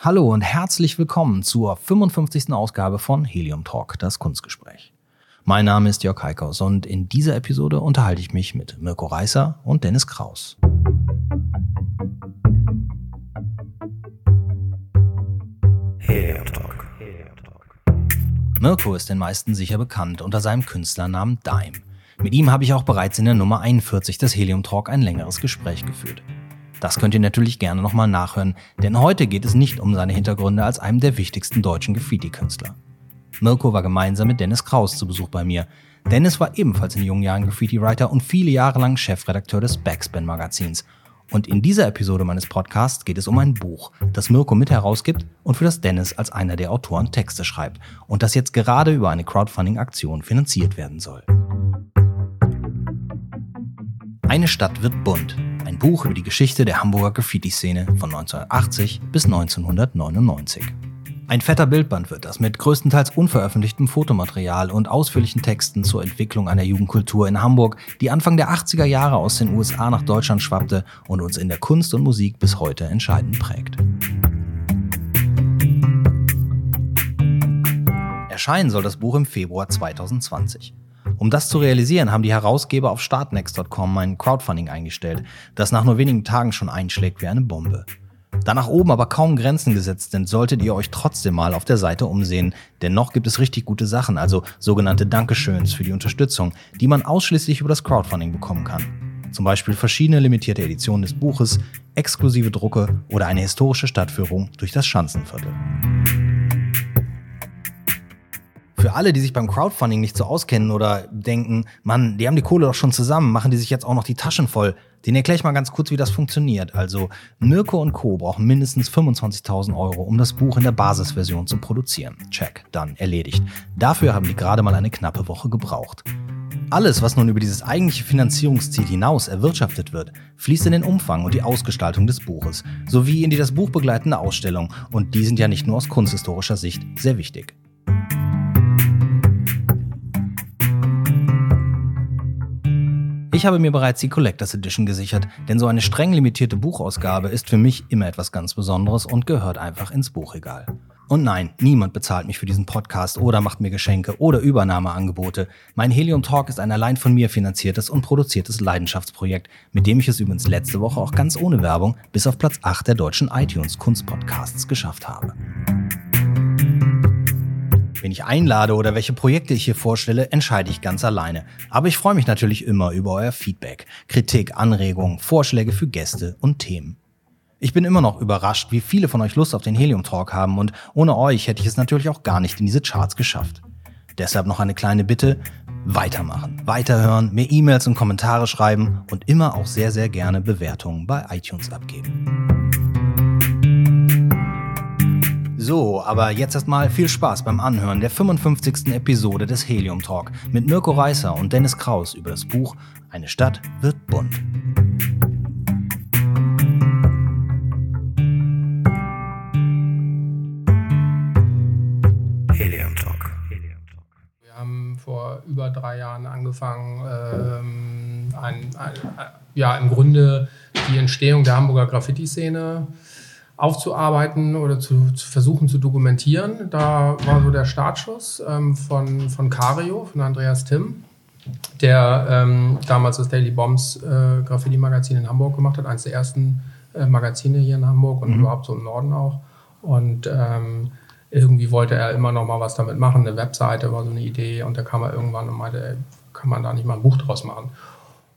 Hallo und herzlich willkommen zur 55. Ausgabe von Helium Talk, das Kunstgespräch. Mein Name ist Jörg Heikhaus und in dieser Episode unterhalte ich mich mit Mirko Reißer und Dennis Kraus. Helium Talk. Mirko ist den meisten sicher bekannt unter seinem Künstlernamen Dime. Mit ihm habe ich auch bereits in der Nummer 41 des Helium Talk ein längeres Gespräch geführt. Das könnt ihr natürlich gerne nochmal nachhören, denn heute geht es nicht um seine Hintergründe als einem der wichtigsten deutschen Graffiti-Künstler. Mirko war gemeinsam mit Dennis Kraus zu Besuch bei mir. Dennis war ebenfalls in jungen Jahren Graffiti-Writer und viele Jahre lang Chefredakteur des Backspin-Magazins. Und in dieser Episode meines Podcasts geht es um ein Buch, das Mirko mit herausgibt und für das Dennis als einer der Autoren Texte schreibt und das jetzt gerade über eine Crowdfunding-Aktion finanziert werden soll. Eine Stadt wird bunt ein Buch über die Geschichte der Hamburger Graffiti-Szene von 1980 bis 1999. Ein fetter Bildband wird das mit größtenteils unveröffentlichtem Fotomaterial und ausführlichen Texten zur Entwicklung einer Jugendkultur in Hamburg, die Anfang der 80er Jahre aus den USA nach Deutschland schwappte und uns in der Kunst und Musik bis heute entscheidend prägt. Erscheinen soll das Buch im Februar 2020. Um das zu realisieren, haben die Herausgeber auf startnext.com ein Crowdfunding eingestellt, das nach nur wenigen Tagen schon einschlägt wie eine Bombe. Da nach oben aber kaum Grenzen gesetzt sind, solltet ihr euch trotzdem mal auf der Seite umsehen, denn noch gibt es richtig gute Sachen, also sogenannte Dankeschöns für die Unterstützung, die man ausschließlich über das Crowdfunding bekommen kann. Zum Beispiel verschiedene limitierte Editionen des Buches, exklusive Drucke oder eine historische Stadtführung durch das Schanzenviertel. Für alle, die sich beim Crowdfunding nicht so auskennen oder denken, Mann, die haben die Kohle doch schon zusammen, machen die sich jetzt auch noch die Taschen voll, den erkläre ich mal ganz kurz, wie das funktioniert. Also, Mirko und Co. brauchen mindestens 25.000 Euro, um das Buch in der Basisversion zu produzieren. Check, dann erledigt. Dafür haben die gerade mal eine knappe Woche gebraucht. Alles, was nun über dieses eigentliche Finanzierungsziel hinaus erwirtschaftet wird, fließt in den Umfang und die Ausgestaltung des Buches, sowie in die das Buch begleitende Ausstellung. Und die sind ja nicht nur aus kunsthistorischer Sicht sehr wichtig. Ich habe mir bereits die Collectors Edition gesichert, denn so eine streng limitierte Buchausgabe ist für mich immer etwas ganz Besonderes und gehört einfach ins Buchregal. Und nein, niemand bezahlt mich für diesen Podcast oder macht mir Geschenke oder Übernahmeangebote. Mein Helium Talk ist ein allein von mir finanziertes und produziertes Leidenschaftsprojekt, mit dem ich es übrigens letzte Woche auch ganz ohne Werbung bis auf Platz 8 der deutschen iTunes Kunstpodcasts geschafft habe wen ich einlade oder welche Projekte ich hier vorstelle, entscheide ich ganz alleine. Aber ich freue mich natürlich immer über euer Feedback, Kritik, Anregungen, Vorschläge für Gäste und Themen. Ich bin immer noch überrascht, wie viele von euch Lust auf den Helium Talk haben und ohne euch hätte ich es natürlich auch gar nicht in diese Charts geschafft. Deshalb noch eine kleine Bitte, weitermachen, weiterhören, mir E-Mails und Kommentare schreiben und immer auch sehr, sehr gerne Bewertungen bei iTunes abgeben. So, aber jetzt erstmal viel Spaß beim Anhören der 55. Episode des Helium Talk mit Mirko Reißer und Dennis Kraus über das Buch Eine Stadt wird bunt. Helium Talk. Wir haben vor über drei Jahren angefangen, ähm, ein, ein, ja, im Grunde die Entstehung der Hamburger Graffiti-Szene äh, aufzuarbeiten oder zu, zu, versuchen zu dokumentieren. Da war so der Startschuss ähm, von, von Cario, von Andreas Timm, der ähm, damals das Daily Bombs äh, Graffiti-Magazin in Hamburg gemacht hat, eines der ersten äh, Magazine hier in Hamburg und mhm. überhaupt so im Norden auch. Und ähm, irgendwie wollte er immer noch mal was damit machen. Eine Webseite war so eine Idee und da kam er irgendwann und meinte, ey, kann man da nicht mal ein Buch draus machen?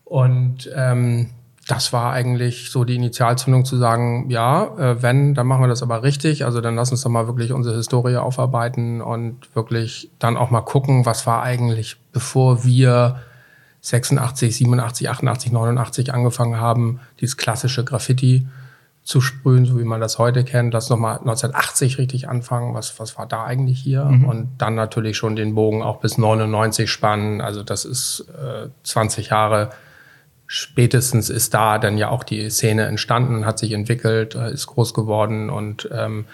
Und ähm, das war eigentlich so die Initialzündung zu sagen, ja, äh, wenn, dann machen wir das aber richtig. Also dann lass uns doch mal wirklich unsere Historie aufarbeiten und wirklich dann auch mal gucken, was war eigentlich, bevor wir 86, 87, 88, 89 angefangen haben, dieses klassische Graffiti zu sprühen, so wie man das heute kennt. Lass noch mal 1980 richtig anfangen. Was, was war da eigentlich hier? Mhm. Und dann natürlich schon den Bogen auch bis 99 spannen. Also das ist äh, 20 Jahre spätestens ist da dann ja auch die Szene entstanden, hat sich entwickelt, äh, ist groß geworden und ähm,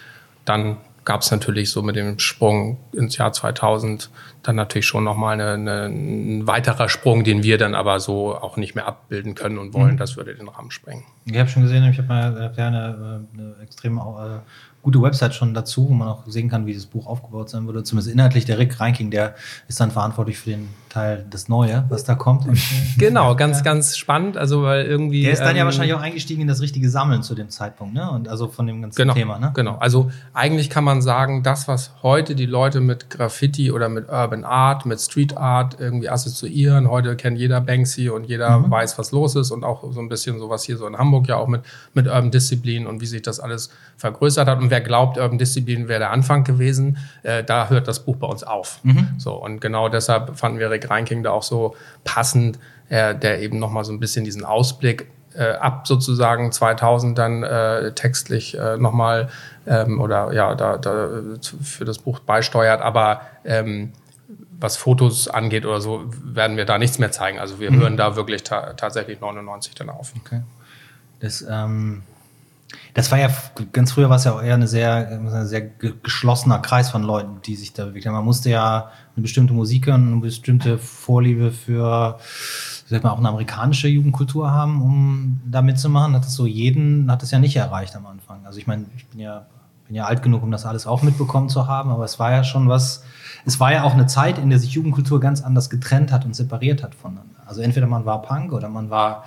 dann gab es natürlich so mit dem Sprung ins Jahr 2000 dann natürlich schon nochmal eine, eine, ein weiterer Sprung, den wir dann aber so auch nicht mehr abbilden können und wollen. Mhm. Das würde den Rahmen sprengen. Ich habe schon gesehen, ich habe mal ja, eine, eine extrem äh, gute Website schon dazu, wo man auch sehen kann, wie das Buch aufgebaut sein würde. Zumindest inhaltlich der Rick Reinking, der ist dann verantwortlich für den Teil das Neue, was da kommt. genau, ganz, ganz spannend. Also weil irgendwie. Der ist dann ähm, ja wahrscheinlich auch eingestiegen in das richtige Sammeln zu dem Zeitpunkt, ne? Und also von dem ganzen genau, Thema, ne? Genau. Also eigentlich kann man sagen, das, was heute die Leute mit Graffiti oder mit Urban Art, mit Street Art irgendwie assoziieren. Heute kennt jeder Banksy und jeder mhm. weiß, was los ist und auch so ein bisschen sowas hier so in Hamburg ja auch mit, mit Urban Disziplin und wie sich das alles vergrößert hat. Und wer glaubt, Urban Disziplin wäre der Anfang gewesen, äh, da hört das Buch bei uns auf. Mhm. So, und genau deshalb fanden wir Rick Reinking da auch so passend, äh, der eben nochmal so ein bisschen diesen Ausblick äh, ab sozusagen 2000 dann äh, textlich äh, nochmal ähm, oder ja, da, da für das Buch beisteuert. Aber ähm, was Fotos angeht oder so, werden wir da nichts mehr zeigen. Also wir mhm. hören da wirklich ta tatsächlich 99 dann auf. Okay. Das, ähm, das war ja ganz früher war es ja auch eher eine sehr, ein sehr geschlossener Kreis von Leuten, die sich da bewegt haben. Man musste ja eine bestimmte Musik hören, eine bestimmte Vorliebe für sag mal, auch eine amerikanische Jugendkultur haben, um da mitzumachen. Hat das so jeden, hat das ja nicht erreicht am Anfang. Also ich meine, ich bin ja, bin ja alt genug, um das alles auch mitbekommen zu haben, aber es war ja schon was, es war ja auch eine Zeit, in der sich Jugendkultur ganz anders getrennt hat und separiert hat voneinander. Also entweder man war Punk oder man war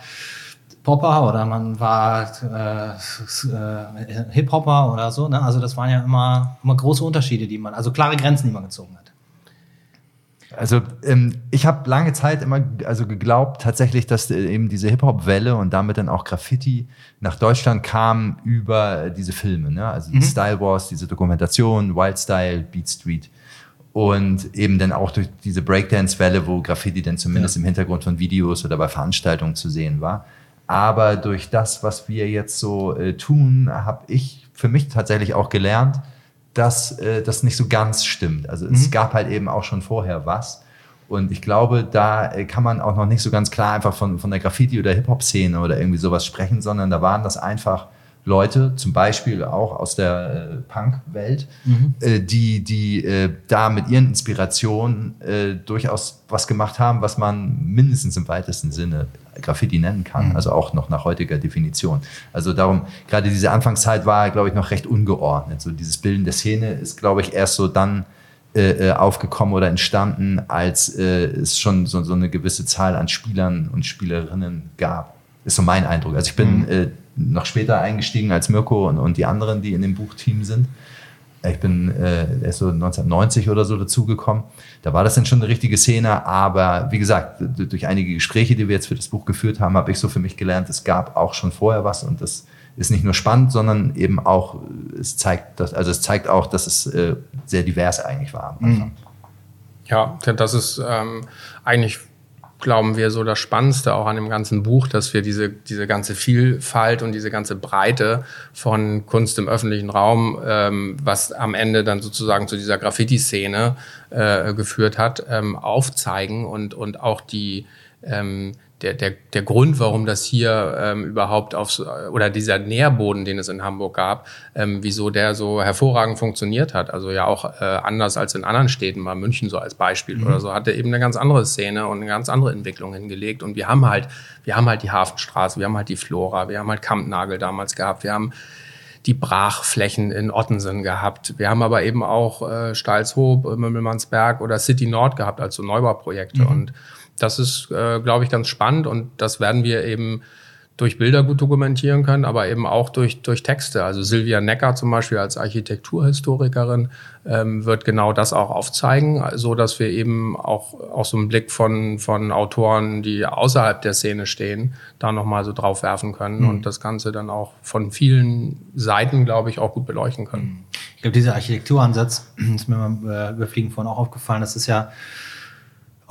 Popper oder man war äh, äh, Hip-Hopper oder so. Ne? Also das waren ja immer, immer große Unterschiede, die man, also klare Grenzen, die man gezogen hat. Also ähm, ich habe lange Zeit immer also geglaubt tatsächlich, dass äh, eben diese Hip-Hop-Welle und damit dann auch Graffiti nach Deutschland kam über diese Filme. Ne? Also mhm. Style Wars, diese Dokumentation, Wild Style, Beat Street. Und eben dann auch durch diese Breakdance-Welle, wo Graffiti dann zumindest ja. im Hintergrund von Videos oder bei Veranstaltungen zu sehen war. Aber durch das, was wir jetzt so äh, tun, habe ich für mich tatsächlich auch gelernt, dass äh, das nicht so ganz stimmt. Also mhm. es gab halt eben auch schon vorher was. Und ich glaube, da äh, kann man auch noch nicht so ganz klar einfach von, von der Graffiti- oder Hip-Hop-Szene oder irgendwie sowas sprechen, sondern da waren das einfach Leute, zum Beispiel auch aus der äh, Punk-Welt, mhm. äh, die, die äh, da mit ihren Inspirationen äh, durchaus was gemacht haben, was man mindestens im weitesten Sinne Graffiti nennen kann, mhm. also auch noch nach heutiger Definition. Also darum, gerade diese Anfangszeit war, glaube ich, noch recht ungeordnet. So dieses Bilden der Szene ist, glaube ich, erst so dann äh, äh, aufgekommen oder entstanden, als es schon so, so, eine gewisse Zahl an Spielern und Spielerinnen gab. Ist so mein Eindruck. Also ich bin mhm noch später eingestiegen als Mirko und, und die anderen, die in dem Buchteam sind. Ich bin äh, erst so 1990 oder so dazugekommen. Da war das dann schon eine richtige Szene, aber wie gesagt, durch einige Gespräche, die wir jetzt für das Buch geführt haben, habe ich so für mich gelernt, es gab auch schon vorher was und das ist nicht nur spannend, sondern eben auch, es zeigt, dass, also es zeigt auch, dass es äh, sehr divers eigentlich war Anfang. Ja, das ist ähm, eigentlich glauben wir, so das Spannendste auch an dem ganzen Buch, dass wir diese, diese ganze Vielfalt und diese ganze Breite von Kunst im öffentlichen Raum, ähm, was am Ende dann sozusagen zu dieser Graffiti-Szene äh, geführt hat, ähm, aufzeigen und, und auch die, ähm, der, der, der Grund, warum das hier ähm, überhaupt aufs, oder dieser Nährboden, den es in Hamburg gab, ähm, wieso der so hervorragend funktioniert hat. Also ja auch äh, anders als in anderen Städten, mal München so als Beispiel mhm. oder so, hat er eben eine ganz andere Szene und eine ganz andere Entwicklung hingelegt. Und wir haben halt, wir haben halt die Hafenstraße, wir haben halt die Flora, wir haben halt Kampnagel damals gehabt, wir haben die Brachflächen in Ottensen gehabt. Wir haben aber eben auch äh, Stalshoop, Mümmelmannsberg oder City Nord gehabt, also Neubauprojekte. Mhm. Und das ist, äh, glaube ich, ganz spannend und das werden wir eben durch Bilder gut dokumentieren können, aber eben auch durch, durch Texte. Also Silvia Necker zum Beispiel als Architekturhistorikerin ähm, wird genau das auch aufzeigen, so dass wir eben auch, auch so einen Blick von, von Autoren, die außerhalb der Szene stehen, da nochmal so drauf werfen können mhm. und das Ganze dann auch von vielen Seiten, glaube ich, auch gut beleuchten können. Ich glaube, dieser Architekturansatz ist mir beim äh, Überfliegen vorhin auch aufgefallen. Das ist ja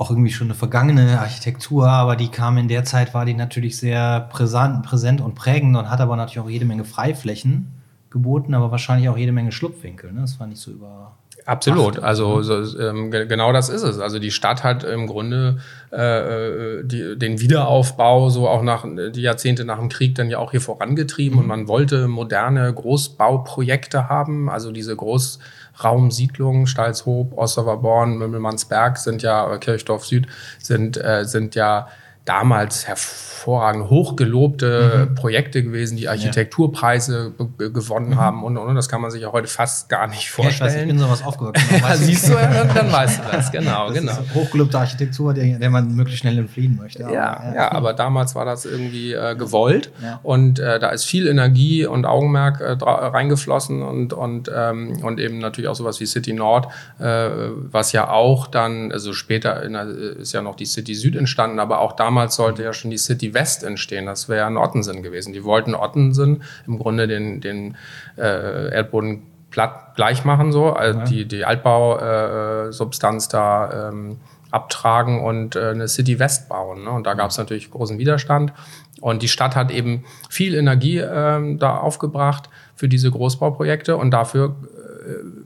auch irgendwie schon eine vergangene Architektur, aber die kam in der Zeit, war die natürlich sehr präsent, präsent und prägend und hat aber natürlich auch jede Menge Freiflächen geboten, aber wahrscheinlich auch jede Menge Schlupfwinkel. Ne? Das war nicht so über. Absolut. Also so, ähm, genau das ist es. Also die Stadt hat im Grunde äh, die, den Wiederaufbau so auch nach die Jahrzehnte nach dem Krieg dann ja auch hier vorangetrieben mhm. und man wollte moderne Großbauprojekte haben. Also diese Großraumsiedlungen, Stalshoop, Osterwerborn, Mümmelmannsberg sind ja Kirchdorf Süd sind äh, sind ja damals hervorragend hochgelobte mhm. Projekte gewesen, die Architekturpreise ja. gewonnen mhm. haben und, und, Das kann man sich ja heute fast gar nicht vorstellen. Ich, weiß, ich bin sowas aufgewachsen. ja, siehst du, ja, dann, weißt du das, genau. Das genau. Hochgelobte Architektur, der, der man möglichst schnell entfliehen möchte. Aber, ja, ja, aber damals war das irgendwie äh, gewollt und äh, da ist viel Energie und Augenmerk äh, reingeflossen und, und, ähm, und eben natürlich auch sowas wie City Nord, äh, was ja auch dann, also später der, ist ja noch die City Süd entstanden, aber auch damals damals sollte ja schon die City West entstehen. Das wäre in Ottensen gewesen. Die wollten Ottensen im Grunde den, den äh, Erdboden platt gleich machen, so, also ja. die, die Altbausubstanz äh, da ähm, abtragen und äh, eine City West bauen. Ne? Und da gab es natürlich großen Widerstand. Und die Stadt hat eben viel Energie ähm, da aufgebracht für diese Großbauprojekte und dafür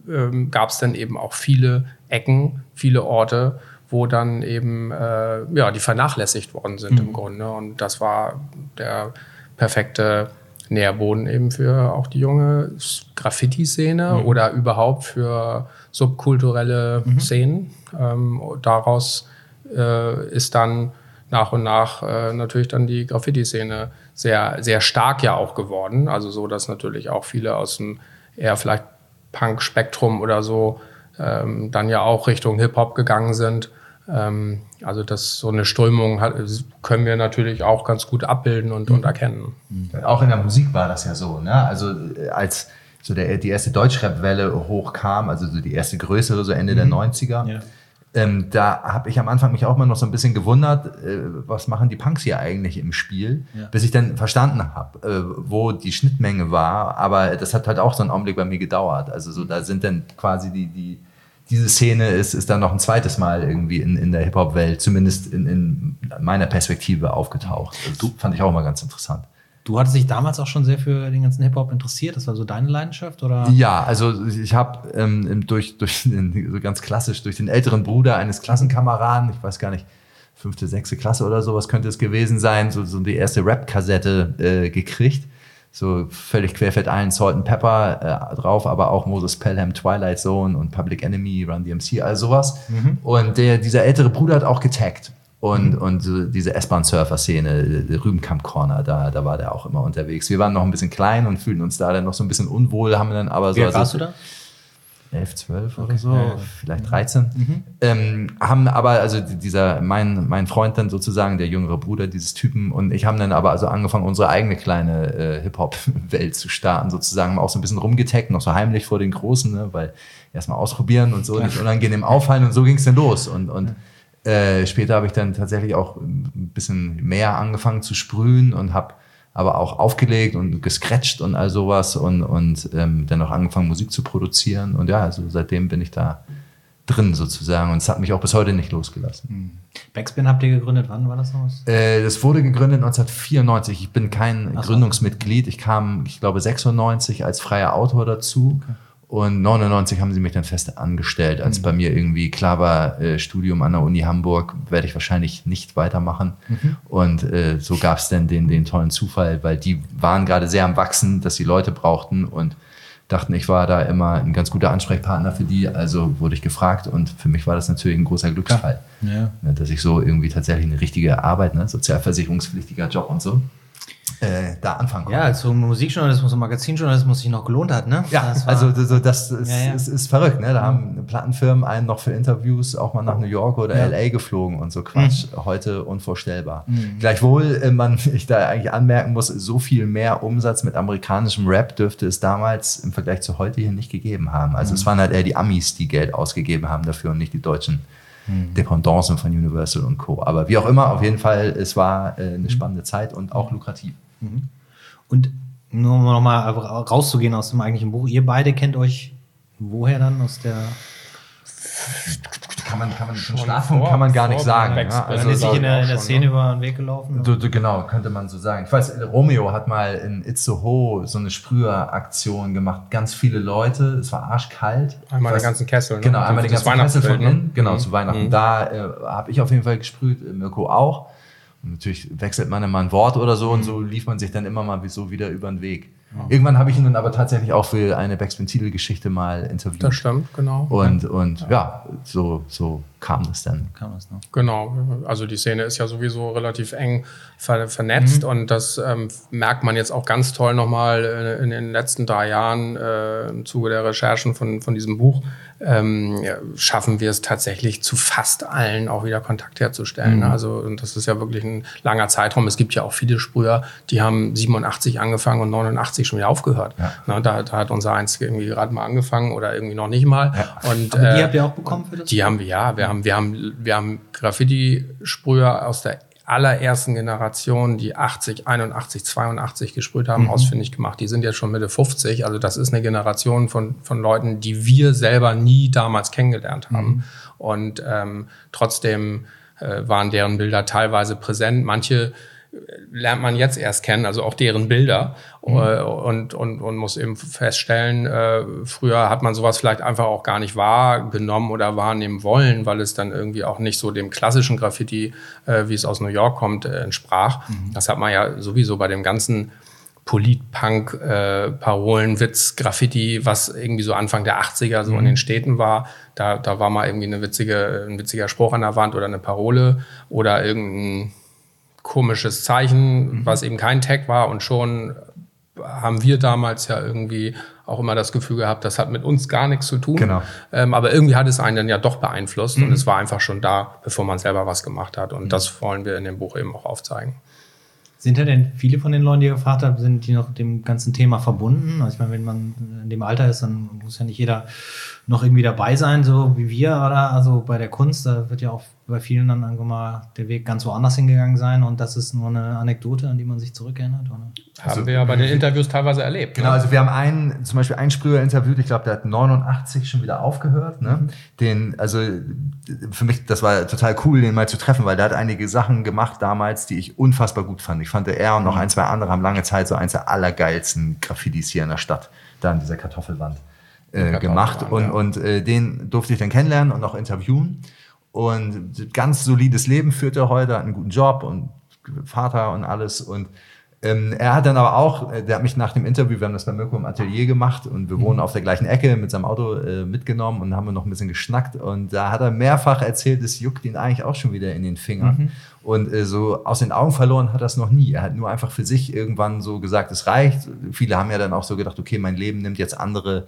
äh, äh, gab es dann eben auch viele Ecken, viele Orte, wo dann eben äh, ja, die vernachlässigt worden sind mhm. im Grunde. Und das war der perfekte Nährboden eben für auch die junge Graffiti-Szene mhm. oder überhaupt für subkulturelle mhm. Szenen. Ähm, daraus äh, ist dann nach und nach äh, natürlich dann die Graffiti-Szene sehr, sehr stark ja auch geworden. Also so, dass natürlich auch viele aus dem eher vielleicht Punk-Spektrum oder so ähm, dann ja auch Richtung Hip-Hop gegangen sind. Ähm, also das so eine Strömung hat, können wir natürlich auch ganz gut abbilden und, mhm. und erkennen. Mhm. Auch in der Musik war das ja so. Ne? Also äh, als so der, die erste Deutschrap-Welle hochkam, also so die erste größere, so Ende mhm. der 90er, ja. ähm, da habe ich am Anfang mich auch mal noch so ein bisschen gewundert, äh, was machen die Punks hier eigentlich im Spiel, ja. bis ich dann verstanden habe, äh, wo die Schnittmenge war. Aber das hat halt auch so einen Augenblick bei mir gedauert. Also so da sind dann quasi die, die diese Szene ist, ist dann noch ein zweites Mal irgendwie in, in der Hip-Hop-Welt, zumindest in, in meiner Perspektive aufgetaucht. Also, du fand ich auch mal ganz interessant. Du hattest dich damals auch schon sehr für den ganzen Hip-Hop interessiert. Das war so deine Leidenschaft, oder? Ja, also ich habe ähm, durch, durch so ganz klassisch durch den älteren Bruder eines Klassenkameraden, ich weiß gar nicht, fünfte, sechste Klasse oder sowas könnte es gewesen sein, so, so die erste Rap-Kassette äh, gekriegt so völlig querfett ein Salt and Pepper äh, drauf, aber auch Moses Pelham, Twilight Zone und Public Enemy, Run DMC, all sowas. Mhm. Und der, dieser ältere Bruder hat auch getaggt. Und, mhm. und so diese S-Bahn-Surfer-Szene, Rübenkamp Corner, da, da war der auch immer unterwegs. Wir waren noch ein bisschen klein und fühlten uns da dann noch so ein bisschen unwohl, haben dann aber so. Wie also, warst du da? 11, 12 okay. oder so, ja, vielleicht 13. Mhm. Ähm, haben aber, also dieser, mein, mein Freund dann sozusagen, der jüngere Bruder dieses Typen und ich haben dann aber also angefangen, unsere eigene kleine äh, Hip-Hop-Welt zu starten, sozusagen, auch so ein bisschen rumgetaggt, noch so heimlich vor den Großen, ne, weil erstmal ausprobieren und so, nicht unangenehm auffallen und so ging es dann los. Und, und äh, später habe ich dann tatsächlich auch ein bisschen mehr angefangen zu sprühen und habe aber auch aufgelegt und gescratcht und all sowas und, und ähm, dann auch angefangen, Musik zu produzieren. Und ja, also seitdem bin ich da drin sozusagen und es hat mich auch bis heute nicht losgelassen. Hm. Backspin habt ihr gegründet, wann war das noch? Äh, das wurde gegründet 1994. Ich bin kein so. Gründungsmitglied. Ich kam, ich glaube, 96 als freier Autor dazu. Okay. Und 99 haben sie mich dann fest angestellt, als mhm. bei mir irgendwie klar war, äh, Studium an der Uni Hamburg werde ich wahrscheinlich nicht weitermachen. Mhm. Und äh, so gab es dann den, den tollen Zufall, weil die waren gerade sehr am Wachsen, dass sie Leute brauchten und dachten, ich war da immer ein ganz guter Ansprechpartner für die. Also wurde ich gefragt und für mich war das natürlich ein großer Glücksfall, ja. Ne, dass ich so irgendwie tatsächlich eine richtige Arbeit, ne, sozialversicherungspflichtiger Job und so äh, da anfangen konnte. Ja, so Musikjournalismus und Magazinjournalismus sich noch gelohnt hat, ne? Ja, das also so, das ist, ja, ja. Ist, ist, verrückt, ne? Da mhm. haben Plattenfirmen einen noch für Interviews auch mal nach New York oder ja. LA geflogen und so Quatsch. Mhm. Heute unvorstellbar. Mhm. Gleichwohl, äh, man, ich da eigentlich anmerken muss, so viel mehr Umsatz mit amerikanischem Rap dürfte es damals im Vergleich zu heute hier nicht gegeben haben. Also mhm. es waren halt eher die Amis, die Geld ausgegeben haben dafür und nicht die Deutschen. Mhm. Dependancen von Universal und Co. Aber wie auch immer, auf jeden Fall, es war äh, eine spannende Zeit und auch lukrativ. Mhm. Und nur um nochmal rauszugehen aus dem eigentlichen Buch, ihr beide kennt euch woher dann aus der kann man, kann man Schon Startpunkt vor- kann man gar nicht sagen. Ja, also ist sich in der, in der Szene ne? über den Weg gelaufen. Du, du, genau, könnte man so sagen. Ich weiß, Romeo hat mal in Itzehoe so eine Sprüheraktion gemacht. Ganz viele Leute, es war arschkalt. Einmal Ich den weiß- ganzen Kessel. Ne? Genau, einmal den ganzen Kessel von ne? innen. Genau, Mhm. zu Weihnachten. Mhm. Da äh, habe ich auf jeden Fall gesprüht, äh, Mirko auch. Und natürlich wechselt man immer ein Wort oder so und Mhm. so lief man sich dann immer mal so wieder über den Weg. Irgendwann habe ich ihn dann aber tatsächlich auch für eine Backspin-Titel-Geschichte mal interviewt. Das stimmt, genau. Und, und ja, so, so kam es dann. Kann das noch. Genau, also die Szene ist ja sowieso relativ eng ver vernetzt und das ähm, merkt man jetzt auch ganz toll nochmal äh, in den letzten drei Jahren äh, im Zuge der Recherchen von, von diesem Buch. Ähm, ja, schaffen wir es tatsächlich zu fast allen auch wieder Kontakt herzustellen. Also und das ist ja wirklich ein langer Zeitraum. Es gibt ja auch viele Sprüher, die haben 87 angefangen und 89 schon wieder aufgehört. Na, da, da hat unser eins irgendwie gerade mal angefangen oder irgendwie noch nicht mal. Und, Aber die äh, habt ihr auch bekommen für das? die haben wir, ja. Wir haben, wir haben, wir haben Graffiti-Sprüher aus der allerersten Generation, die 80, 81, 82 gesprüht haben, ausfindig gemacht. Die sind jetzt schon Mitte 50. Also das ist eine Generation von, von Leuten, die wir selber nie damals kennengelernt haben. Und ähm, trotzdem äh, waren deren Bilder teilweise präsent. Manche lernt man jetzt erst kennen, also auch deren Bilder äh, und, und, und muss eben feststellen, äh, früher hat man sowas vielleicht einfach auch gar nicht wahrgenommen oder wahrnehmen wollen, weil es dann irgendwie auch nicht so dem klassischen Graffiti, äh, wie es aus New York kommt, äh, entsprach. Das hat man ja sowieso bei dem ganzen Polit-Punk, äh, Parolen, Witz, Graffiti, was irgendwie so Anfang der 80er so in den Städten war. Da, da war mal irgendwie eine witzige, ein witziger Spruch an der Wand oder eine Parole oder irgendein komisches Zeichen, was eben kein Tag war und schon haben wir damals ja irgendwie auch immer das Gefühl gehabt, das hat mit uns gar nichts zu tun. Genau. Ähm, aber irgendwie hat es einen dann ja doch beeinflusst und es war einfach schon da, bevor man selber was gemacht hat. Und das wollen wir in dem Buch eben auch aufzeigen. Sind ja denn viele von den Leuten, die ihr gefragt habt, sind die noch dem ganzen Thema verbunden? Also ich meine, wenn man in dem Alter ist, dann muss ja nicht jeder noch irgendwie dabei sein, so wie wir, oder? Also bei der Kunst, da wird ja auch bei vielen dann irgendwann mal der Weg ganz woanders hingegangen sein und das ist nur eine Anekdote, an die man sich zurückerinnert, oder? Haben wir ja bei den Interviews teilweise erlebt. Genau, ne? also wir haben einen, zum Beispiel einen Sprüher interviewt, ich glaube, der hat 89 schon wieder aufgehört. Ne? Den, also für mich, das war total cool, den mal zu treffen, weil der hat einige Sachen gemacht damals, die ich unfassbar gut fand. Ich fand, er und noch ein, zwei andere haben lange Zeit so eins der allergeilsten Graffitis hier in der Stadt, da an dieser Kartoffelwand äh, gemacht. Und, ja. und äh, den durfte ich dann kennenlernen und auch interviewen. Und ganz solides Leben führt er heute, hat einen guten Job und Vater und alles. Und ähm, er hat dann aber auch, äh, der hat mich nach dem Interview, wir haben das bei Mirko im Atelier gemacht und wir wohnen auf der gleichen Ecke mit seinem Auto äh, mitgenommen und haben wir noch ein bisschen geschnackt. Und da hat er mehrfach erzählt, es juckt ihn eigentlich auch schon wieder in den Fingern. Und äh, so aus den Augen verloren hat er es noch nie. Er hat nur einfach für sich irgendwann so gesagt, es reicht. Viele haben ja dann auch so gedacht, okay, mein Leben nimmt jetzt andere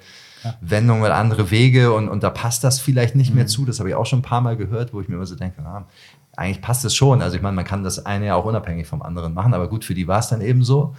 Wendungen oder andere Wege und, und da passt das vielleicht nicht mehr zu. Das habe ich auch schon ein paar Mal gehört, wo ich mir immer so denke, ah, eigentlich passt es schon. Also ich meine, man kann das eine ja auch unabhängig vom anderen machen, aber gut, für die war es dann eben so.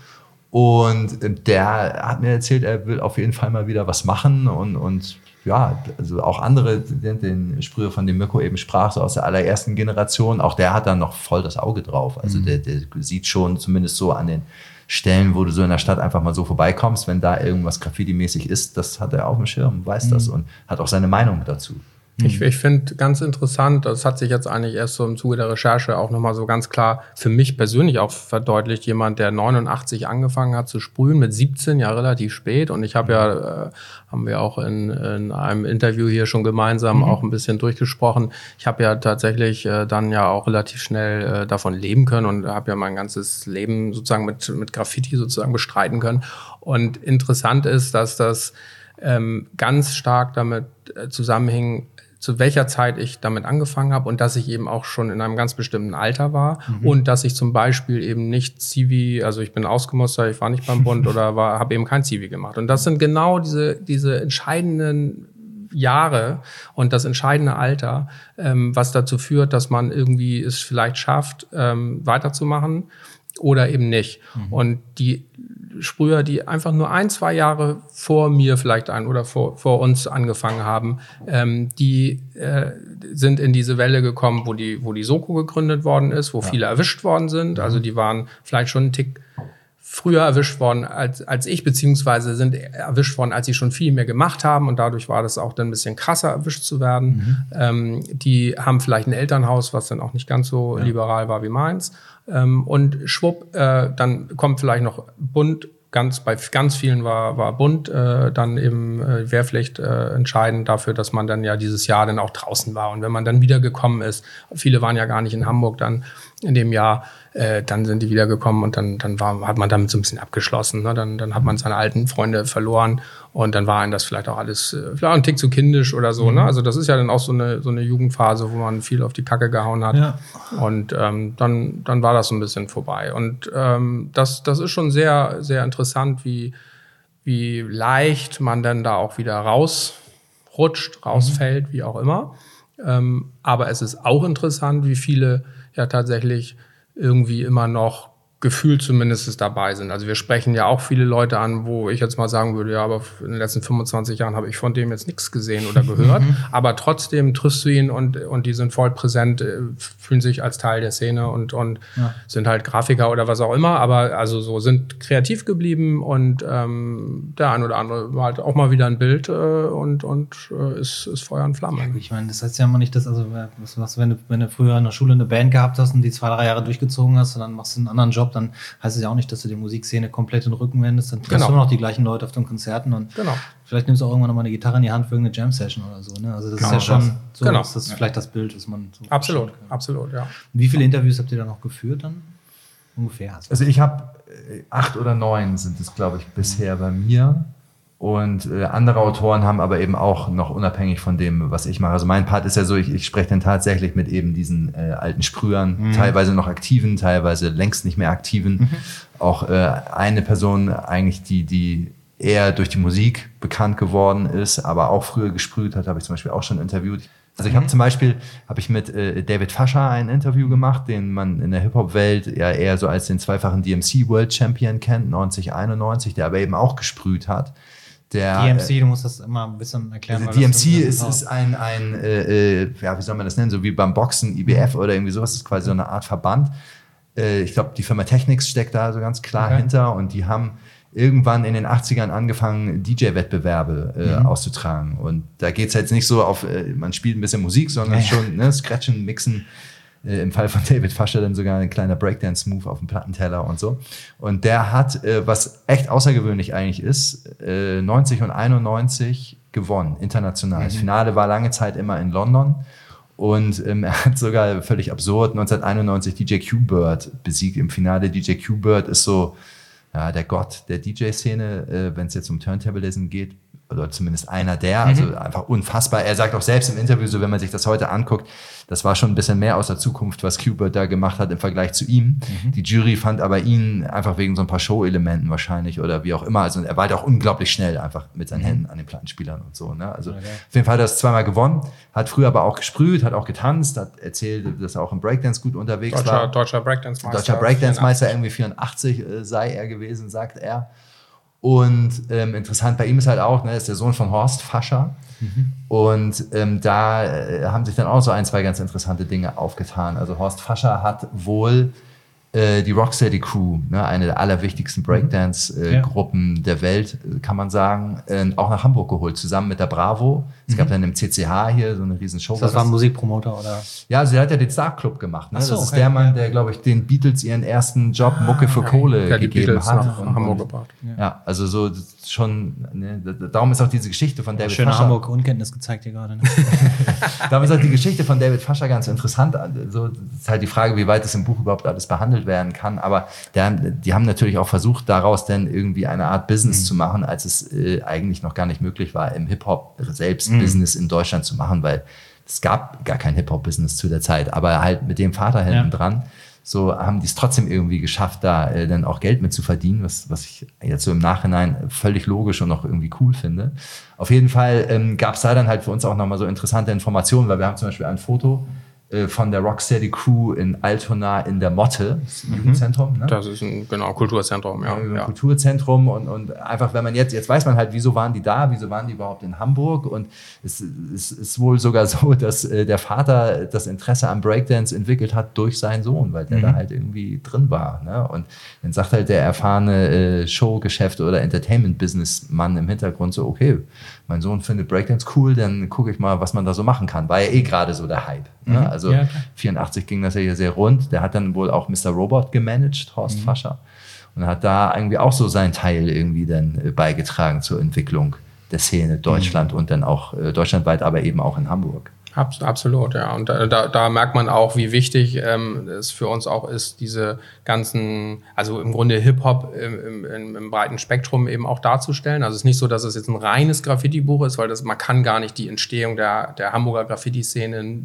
Und der hat mir erzählt, er will auf jeden Fall mal wieder was machen und, und ja, also auch andere, den, den Sprüher, von dem Mirko eben sprach, so aus der allerersten Generation, auch der hat dann noch voll das Auge drauf. Also der, der sieht schon zumindest so an den Stellen, wo du so in der Stadt einfach mal so vorbeikommst, wenn da irgendwas Graffiti-mäßig ist, das hat er auf dem Schirm, weiß das und hat auch seine Meinung dazu. Ich, ich finde ganz interessant, das hat sich jetzt eigentlich erst so im Zuge der Recherche auch nochmal so ganz klar für mich persönlich auch verdeutlicht, jemand, der 89 angefangen hat zu sprühen, mit 17 ja relativ spät. Und ich habe ja, äh, haben wir auch in, in einem Interview hier schon gemeinsam auch ein bisschen durchgesprochen, ich habe ja tatsächlich äh, dann ja auch relativ schnell äh, davon leben können und habe ja mein ganzes Leben sozusagen mit, mit Graffiti sozusagen bestreiten können. Und interessant ist, dass das ähm, ganz stark damit äh, zusammenhing, zu welcher Zeit ich damit angefangen habe und dass ich eben auch schon in einem ganz bestimmten Alter war und dass ich zum Beispiel eben nicht Zivi, also ich bin ausgemustert, ich war nicht beim Bund oder war, habe eben kein Zivi gemacht. Und das sind genau diese, diese entscheidenden Jahre und das entscheidende Alter, ähm, was dazu führt, dass man irgendwie es vielleicht schafft, ähm, weiterzumachen oder eben nicht. Und die Sprüher, die einfach nur ein, zwei Jahre vor mir vielleicht ein oder vor, vor uns angefangen haben, ähm, die äh, sind in diese Welle gekommen, wo die, wo die Soko gegründet worden ist, wo viele erwischt worden sind. Also die waren vielleicht schon einen Tick früher erwischt worden als, als ich, beziehungsweise sind erwischt worden, als sie schon viel mehr gemacht haben und dadurch war das auch dann ein bisschen krasser erwischt zu werden. Mhm. Ähm, die haben vielleicht ein Elternhaus, was dann auch nicht ganz so ja. liberal war wie meins. Ähm, und schwupp, äh, dann kommt vielleicht noch bunt ganz bei ganz vielen war war bunt äh, dann eben äh, Wehrpflicht äh, entscheidend dafür, dass man dann ja dieses Jahr dann auch draußen war. Und wenn man dann wieder gekommen ist, viele waren ja gar nicht in Hamburg dann in dem Jahr, äh, dann sind die wiedergekommen und dann, dann war, hat man damit so ein bisschen abgeschlossen. Ne? Dann, dann hat man seine alten Freunde verloren und dann war einem das vielleicht auch alles, äh, vielleicht auch ein Tick zu kindisch oder so. Ne? Mhm. Ne? Also das ist ja dann auch so eine, so eine Jugendphase, wo man viel auf die Kacke gehauen hat. Ja. Und ähm, dann, dann war das so ein bisschen vorbei. Und ähm, das, das ist schon sehr, sehr interessant, wie, wie leicht man dann da auch wieder rausrutscht, rausfällt, mhm. wie auch immer. Ähm, aber es ist auch interessant, wie viele ja tatsächlich irgendwie immer noch gefühlt zumindest dabei sind. Also wir sprechen ja auch viele Leute an, wo ich jetzt mal sagen würde, ja, aber in den letzten 25 Jahren habe ich von dem jetzt nichts gesehen oder gehört. Mhm. aber trotzdem triffst du ihn und, und die sind voll präsent, äh, fühlen sich als Teil der Szene und, und ja. sind halt Grafiker oder was auch immer, aber also so sind kreativ geblieben und ähm, der ein oder andere halt auch mal wieder ein Bild äh, und, und äh, ist, ist Feuer und Flamme. Ja, ich meine, das heißt ja immer nicht, dass, also was, was, wenn, du, wenn du früher in der Schule eine Band gehabt hast und die zwei, drei Jahre durchgezogen hast und dann machst du einen anderen Job, dann heißt es ja auch nicht, dass du die Musikszene komplett in den Rücken wendest. Dann triffst genau. du immer noch die gleichen Leute auf den Konzerten und genau. vielleicht nimmst du auch irgendwann nochmal eine Gitarre in die Hand für irgendeine Jam-Session oder so. Ne? Also das genau, ist ja schon so, genau. das ist vielleicht das Bild, was man so Absolut, absolut, ja. Wie viele Interviews habt ihr da noch geführt dann? Ungefähr. Also ich habe äh, acht oder neun sind es, glaube ich, bisher bei mir. Und äh, andere Autoren haben aber eben auch noch unabhängig von dem, was ich mache. Also mein Part ist ja so, ich, ich spreche dann tatsächlich mit eben diesen äh, alten Sprühern, mhm. teilweise noch aktiven, teilweise längst nicht mehr aktiven. Mhm. Auch äh, eine Person eigentlich, die, die eher durch die Musik bekannt geworden ist, aber auch früher gesprüht hat, habe ich zum Beispiel auch schon interviewt. Also ich habe mhm. zum Beispiel habe ich mit äh, David Fascher ein Interview gemacht, den man in der Hip-Hop-Welt ja eher so als den zweifachen DMC World Champion kennt, 1991, der aber eben auch gesprüht hat. Der, DMC, du musst das immer ein bisschen erklären. Also DMC ist, ist ein, ein äh, äh, ja, wie soll man das nennen, so wie beim Boxen, IBF oder irgendwie sowas, das ist quasi so eine Art Verband. Äh, ich glaube, die Firma Technics steckt da so ganz klar okay. hinter und die haben irgendwann in den 80ern angefangen, DJ-Wettbewerbe äh, mhm. auszutragen. Und da geht es jetzt nicht so auf, äh, man spielt ein bisschen Musik, sondern ja. schon ne, Scratchen, Mixen, äh, im Fall von David Fascher dann sogar ein kleiner Breakdance-Move auf dem Plattenteller und so. Und der hat, äh, was echt außergewöhnlich eigentlich ist, äh, 90 und 91 gewonnen, international. Mhm. Das Finale war lange Zeit immer in London. Und ähm, er hat sogar völlig absurd 1991 DJ Q-Bird besiegt im Finale. DJ Q-Bird ist so ja, der Gott der DJ-Szene, äh, wenn es jetzt um Turntablism geht oder zumindest einer der, also mhm. einfach unfassbar. Er sagt auch selbst im Interview, so wenn man sich das heute anguckt, das war schon ein bisschen mehr aus der Zukunft, was Kubert da gemacht hat im Vergleich zu ihm. Mhm. Die Jury fand aber ihn einfach wegen so ein paar Show-Elementen wahrscheinlich oder wie auch immer. Also er war halt auch unglaublich schnell einfach mit seinen mhm. Händen an den Plattenspielern und so. Ne? Also okay. auf jeden Fall hat er das zweimal gewonnen, hat früher aber auch gesprüht, hat auch getanzt, hat erzählt, dass er auch im Breakdance gut unterwegs Deutscher, war. Deutscher Breakdance-Meister. Deutscher Breakdance-Meister, irgendwie 84 äh, sei er gewesen, sagt er. Und ähm, interessant bei ihm ist halt auch, ne, ist der Sohn von Horst Fascher. Mhm. Und ähm, da äh, haben sich dann auch so ein, zwei ganz interessante Dinge aufgetan. Also Horst Fascher hat wohl äh, die Rocksteady Crew, ne, eine der allerwichtigsten Breakdance-Gruppen äh, ja. der Welt, kann man sagen, äh, auch nach Hamburg geholt, zusammen mit der Bravo. Es mhm. gab dann im CCH hier so eine riesen Show. Das war ein Musikpromoter oder? Ja, sie hat ja den Star Club gemacht. Ne? So, das ist okay. der Mann, der, glaube ich, den Beatles ihren ersten Job ah, Mucke für Kohle ja, gegeben Beatles hat. Nach, nach Hamburg gebracht. Ja. ja, also so schon, ne, darum ist auch diese Geschichte von David Schöne Fascher. Hamburg Unkenntnis gezeigt hier gerade. Ne? darum ist auch die Geschichte von David Fascher ganz interessant. So ist halt die Frage, wie weit es im Buch überhaupt alles behandelt werden kann. Aber der, die haben natürlich auch versucht, daraus dann irgendwie eine Art Business mhm. zu machen, als es äh, eigentlich noch gar nicht möglich war, im Hip-Hop selbst mhm. Business in Deutschland zu machen, weil es gab gar kein Hip-Hop-Business zu der Zeit. Aber halt mit dem Vater hinten ja. dran, so haben die es trotzdem irgendwie geschafft, da äh, dann auch Geld mit zu verdienen, was, was ich jetzt so im Nachhinein völlig logisch und auch irgendwie cool finde. Auf jeden Fall ähm, gab es da dann halt für uns auch nochmal so interessante Informationen, weil wir haben zum Beispiel ein Foto von der Rocksteady Crew in Altona in der Motte, das Jugendzentrum. Ne? Das ist ein genau, Kulturzentrum, ja. Ein ja. Kulturzentrum und, und einfach, wenn man jetzt, jetzt weiß man halt, wieso waren die da, wieso waren die überhaupt in Hamburg und es, es ist wohl sogar so, dass äh, der Vater das Interesse am Breakdance entwickelt hat durch seinen Sohn, weil der da halt irgendwie drin war. Ne? Und dann sagt halt der erfahrene äh, Showgeschäft oder Entertainment-Business-Mann im Hintergrund so, okay, mein Sohn findet Breakdance cool, dann gucke ich mal, was man da so machen kann. War ja eh gerade so der Hype. Ne? Also Ja, klar. 84 ging das ja hier sehr rund. Der hat dann wohl auch Mr. Robot gemanagt, Horst Fascher. Und hat da irgendwie auch so seinen Teil irgendwie dann äh, beigetragen zur Entwicklung der Szene Deutschland und dann auch äh, deutschlandweit, aber eben auch in Hamburg. Abs absolut, ja. Und da, da, merkt man auch, wie wichtig ähm, es für uns auch ist, diese ganzen, also im Grunde Hip-Hop im, im, im breiten Spektrum eben auch darzustellen. Also es ist nicht so, dass es jetzt ein reines Graffiti-Buch ist, weil das, man kann gar nicht die Entstehung der, der Hamburger Graffiti-Szene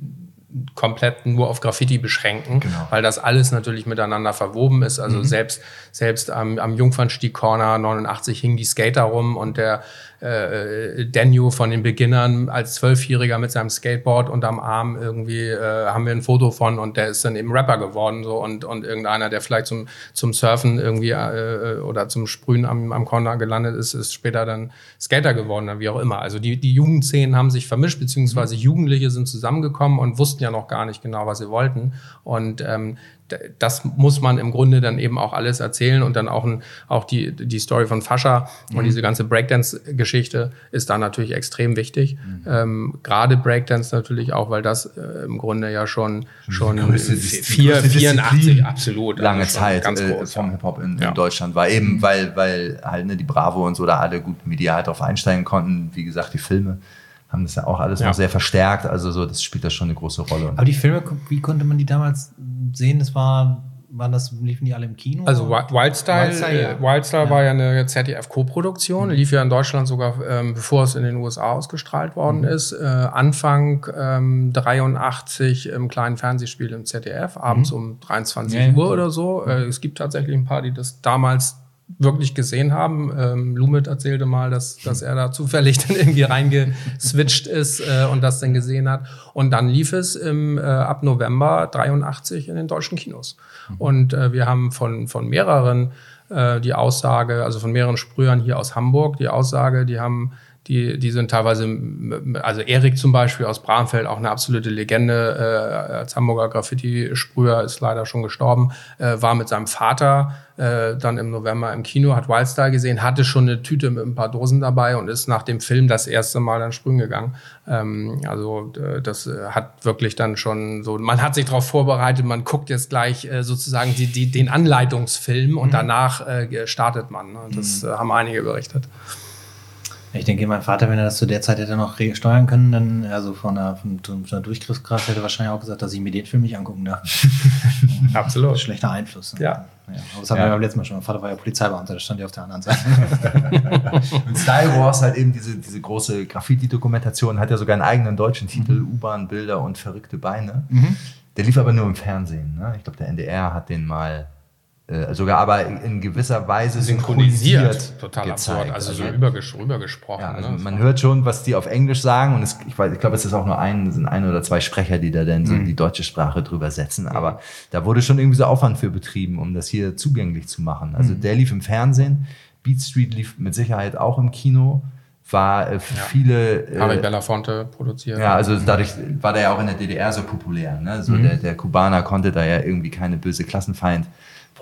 komplett nur auf Graffiti beschränken, Genau. weil das alles natürlich miteinander verwoben ist. Also selbst, selbst am, am Jungfernstieg Corner 89 hingen die Skater rum und der äh, Daniel von den Beginnern als Zwölfjähriger mit seinem Skateboard unterm Arm irgendwie äh, haben wir ein Foto von und der ist dann eben Rapper geworden so und, und irgendeiner, der vielleicht zum, zum Surfen irgendwie äh, oder zum Sprühen am, am Corner gelandet ist, ist später dann Skater geworden, oder wie auch immer. Also die, die Jugendszenen haben sich vermischt, beziehungsweise Jugendliche sind zusammengekommen und wussten ja noch gar nicht genau, was sie wollten. Und ähm, das muss man im Grunde dann eben auch alles erzählen und dann auch, ein, auch die, die Story von Fascha und diese ganze Breakdance-Geschichte ist da natürlich extrem wichtig. Ähm, Gerade Breakdance natürlich auch, weil das äh, im Grunde ja schon, schon größte vier, größte 84, Disziplin absolut. also lange Zeit Ganz äh, groß, vom ja. Hip-Hop in, Ja. in Deutschland war. Eben weil, weil halt ne, die Bravo und so da alle gut medial drauf einsteigen konnten. Wie gesagt, die Filme haben das ja auch alles Ja. noch sehr verstärkt. Also so, das spielt da schon eine große Rolle. Aber die Filme, wie konnte man die damals sehen? Das war, waren das, liefen die alle im Kino? Also Wi- Wildstyle, Wildstyle, ja. äh, Wildstyle Ja. war ja eine ZDF-Co-Produktion, lief ja in Deutschland sogar, ähm, bevor es in den USA ausgestrahlt worden ist. Äh, Anfang ähm, 83 im kleinen Fernsehspiel im ZDF, abends um 23 Ja, ja. Uhr oder so. Äh, es gibt tatsächlich ein paar, die das damals wirklich gesehen haben. Ähm, Lumit erzählte mal, dass, dass er da zufällig dann irgendwie reingeswitcht ist äh, und das dann gesehen hat. Und dann lief es im, äh, ab November 83 in den deutschen Kinos. Und äh, wir haben von, von mehreren äh, die Aussage, also von mehreren Sprühern hier aus Hamburg, die Aussage, die haben die, die sind teilweise, also Erik zum Beispiel aus Bramfeld, auch eine absolute Legende äh, als Hamburger Graffiti-Sprüher, ist leider schon gestorben, äh, war mit seinem Vater äh, dann im November im Kino, hat Wildstar gesehen, hatte schon eine Tüte mit ein paar Dosen dabei und ist nach dem Film das erste Mal dann sprühen gegangen. Ähm, also äh, das hat wirklich dann schon so, man hat sich darauf vorbereitet, man guckt jetzt gleich äh, sozusagen die, die, den Anleitungsfilm und danach äh, startet man. Ne? Das äh, haben einige berichtet. Ich denke, mein Vater, wenn er das zu der Zeit hätte noch steuern können, dann, also von einer, von, einer Durchgriffskraft, hätte er wahrscheinlich auch gesagt, dass ich mir den Film nicht angucken darf. Absolut. Schlechter Einfluss. ne? Ja. ja. Aber das hatten Ja. wir beim letzten Mal schon. Mein Vater war ja Polizeibeamter, das stand ja auf der anderen Seite. Und Style Wars halt eben diese, diese große Graffiti-Dokumentation, hat ja sogar einen eigenen deutschen Titel, Mhm. U-Bahn-Bilder und verrückte Beine. Der lief aber nur im Fernsehen. Ne? Ich glaube, der NDR hat den mal äh, sogar aber in, gewisser Weise synchronisiert. Total gezeigt. absurd. Also, so Also- rüberges rübergesprochen. Ja, also ne? man hört schon, was die auf Englisch sagen und es, ich, weiß, ich glaube, es ist auch nur ein, sind ein oder zwei Sprecher, die da dann so Mhm. die deutsche Sprache drüber setzen. Aber da wurde schon irgendwie so Aufwand für betrieben, um das hier zugänglich zu machen. Mhm. Also der lief im Fernsehen, Beat Street lief mit Sicherheit auch im Kino, war äh, für Ja. viele Harry äh, Belafonte produziert. ja, also dadurch war der ja auch in der DDR so populär. Ne? So der, der Kubaner konnte da ja irgendwie keine böse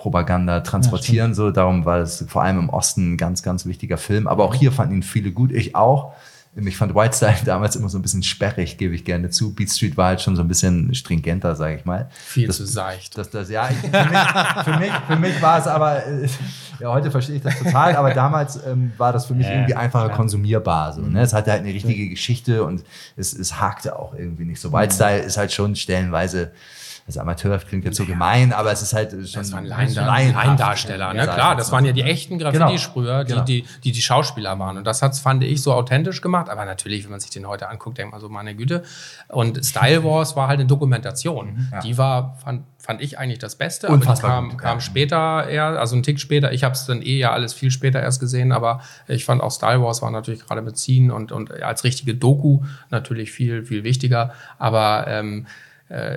Klassenfeind-Propaganda transportieren. so, darum war es vor allem im Osten ein ganz, ganz wichtiger Film. Aber auch hier fanden ihn viele gut, ich auch. Ich fand Whitestyle damals immer so ein bisschen sperrig, gebe ich gerne zu. Beat Street war halt schon so ein bisschen stringenter, sage ich mal. Viel das, zu seicht. das, das, ja, ich, für, mich, für, mich, für mich war es aber, äh, ja, heute verstehe ich das total, aber damals ähm, war das für mich Ja, irgendwie einfacher klar. konsumierbar. So, ne? Es hatte halt eine richtige Geschichte und es, es hakte auch irgendwie nicht so. Wildstyle ist halt schon stellenweise, also Amateur klingt jetzt so gemein, aber es ist halt schon. Das waren Laiendarsteller, ne? Klar, das waren ja die echten Graffiti-Sprüher, Genau. die, die, die die Schauspieler waren. Und das hat's, fand ich, so authentisch gemacht. Aber natürlich, wenn man sich den heute anguckt, denkt man so, meine Güte. Und Style Wars war halt eine Dokumentation. Die war, fand, fand ich eigentlich das Beste. Unfassbar aber die kam, gut, kam ja. später eher, also einen Tick später. Ich habe es dann eh ja alles viel später erst gesehen, aber ich fand auch Style Wars war natürlich gerade mit Ziehen und, und als richtige Doku natürlich viel, viel wichtiger. Aber ähm, äh,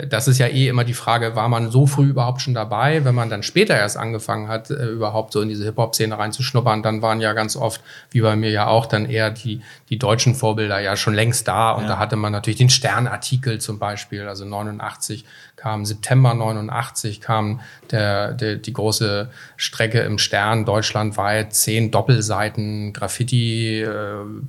das ist ja eh immer die Frage, war man so früh überhaupt schon dabei? Wenn man dann später erst angefangen hat, äh, überhaupt so in diese Hip-Hop-Szene reinzuschnuppern, dann waren ja ganz oft, wie bei mir ja auch, dann eher die, die deutschen Vorbilder ja schon längst da. Und ja. da hatte man natürlich den Sternartikel zum Beispiel, also 89 kam September 89 kam der, der, die große Strecke im Stern deutschlandweit, zehn Doppelseiten Graffiti, äh,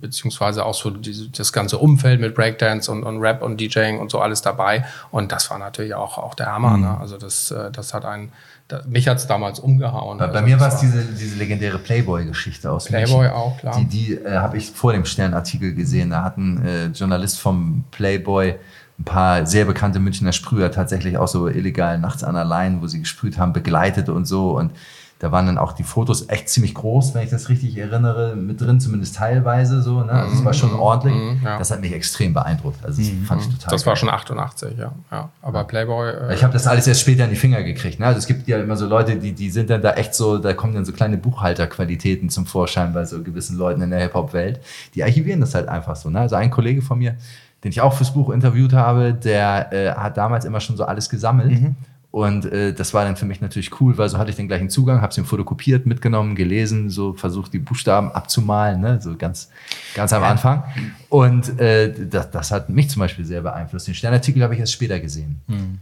beziehungsweise auch so die, das ganze Umfeld mit Breakdance und, und Rap und DJing und so alles dabei. Und das war natürlich auch, auch der Hammer. Mhm. Ne? Also das, äh, das hat einen, da, mich hat es damals umgehauen. Bei, also mir war es diese, diese legendäre Playboy-Geschichte aus Playboy München. auch, klar. Die, die äh, habe ich vor dem Sternartikel gesehen. Da hat ein äh, Journalist vom Playboy ein paar sehr bekannte Münchner Sprüher tatsächlich auch so illegal nachts an der Line, wo sie gesprüht haben, begleitet und so. Und da waren dann auch die Fotos echt ziemlich groß, wenn ich das richtig erinnere, mit drin, zumindest teilweise so. Ne? Also es war schon mhm. ordentlich. Mhm, ja. Das hat mich extrem beeindruckt. Also das mhm. fand ich total. Das geil. war schon 88, ja. ja. Aber Playboy. Äh ich habe das alles erst später in die Finger gekriegt. Ne? Also es gibt ja immer so Leute, die, die sind dann da echt so, da kommen dann so kleine Buchhalterqualitäten zum Vorschein bei so gewissen Leuten in der Hip-Hop-Welt. Die archivieren das halt einfach so. Ne? Also ein Kollege von mir, den ich auch fürs Buch interviewt habe, der äh, hat damals immer schon so alles gesammelt. Mhm. Und äh, das war dann für mich natürlich cool, weil so hatte ich den gleichen Zugang, habe es ihm fotokopiert, mitgenommen, gelesen, so versucht die Buchstaben abzumalen, ne? so ganz, ganz am Anfang. Und äh, das, das hat mich zum Beispiel sehr beeinflusst. Den Sternartikel habe ich erst später gesehen. Mhm.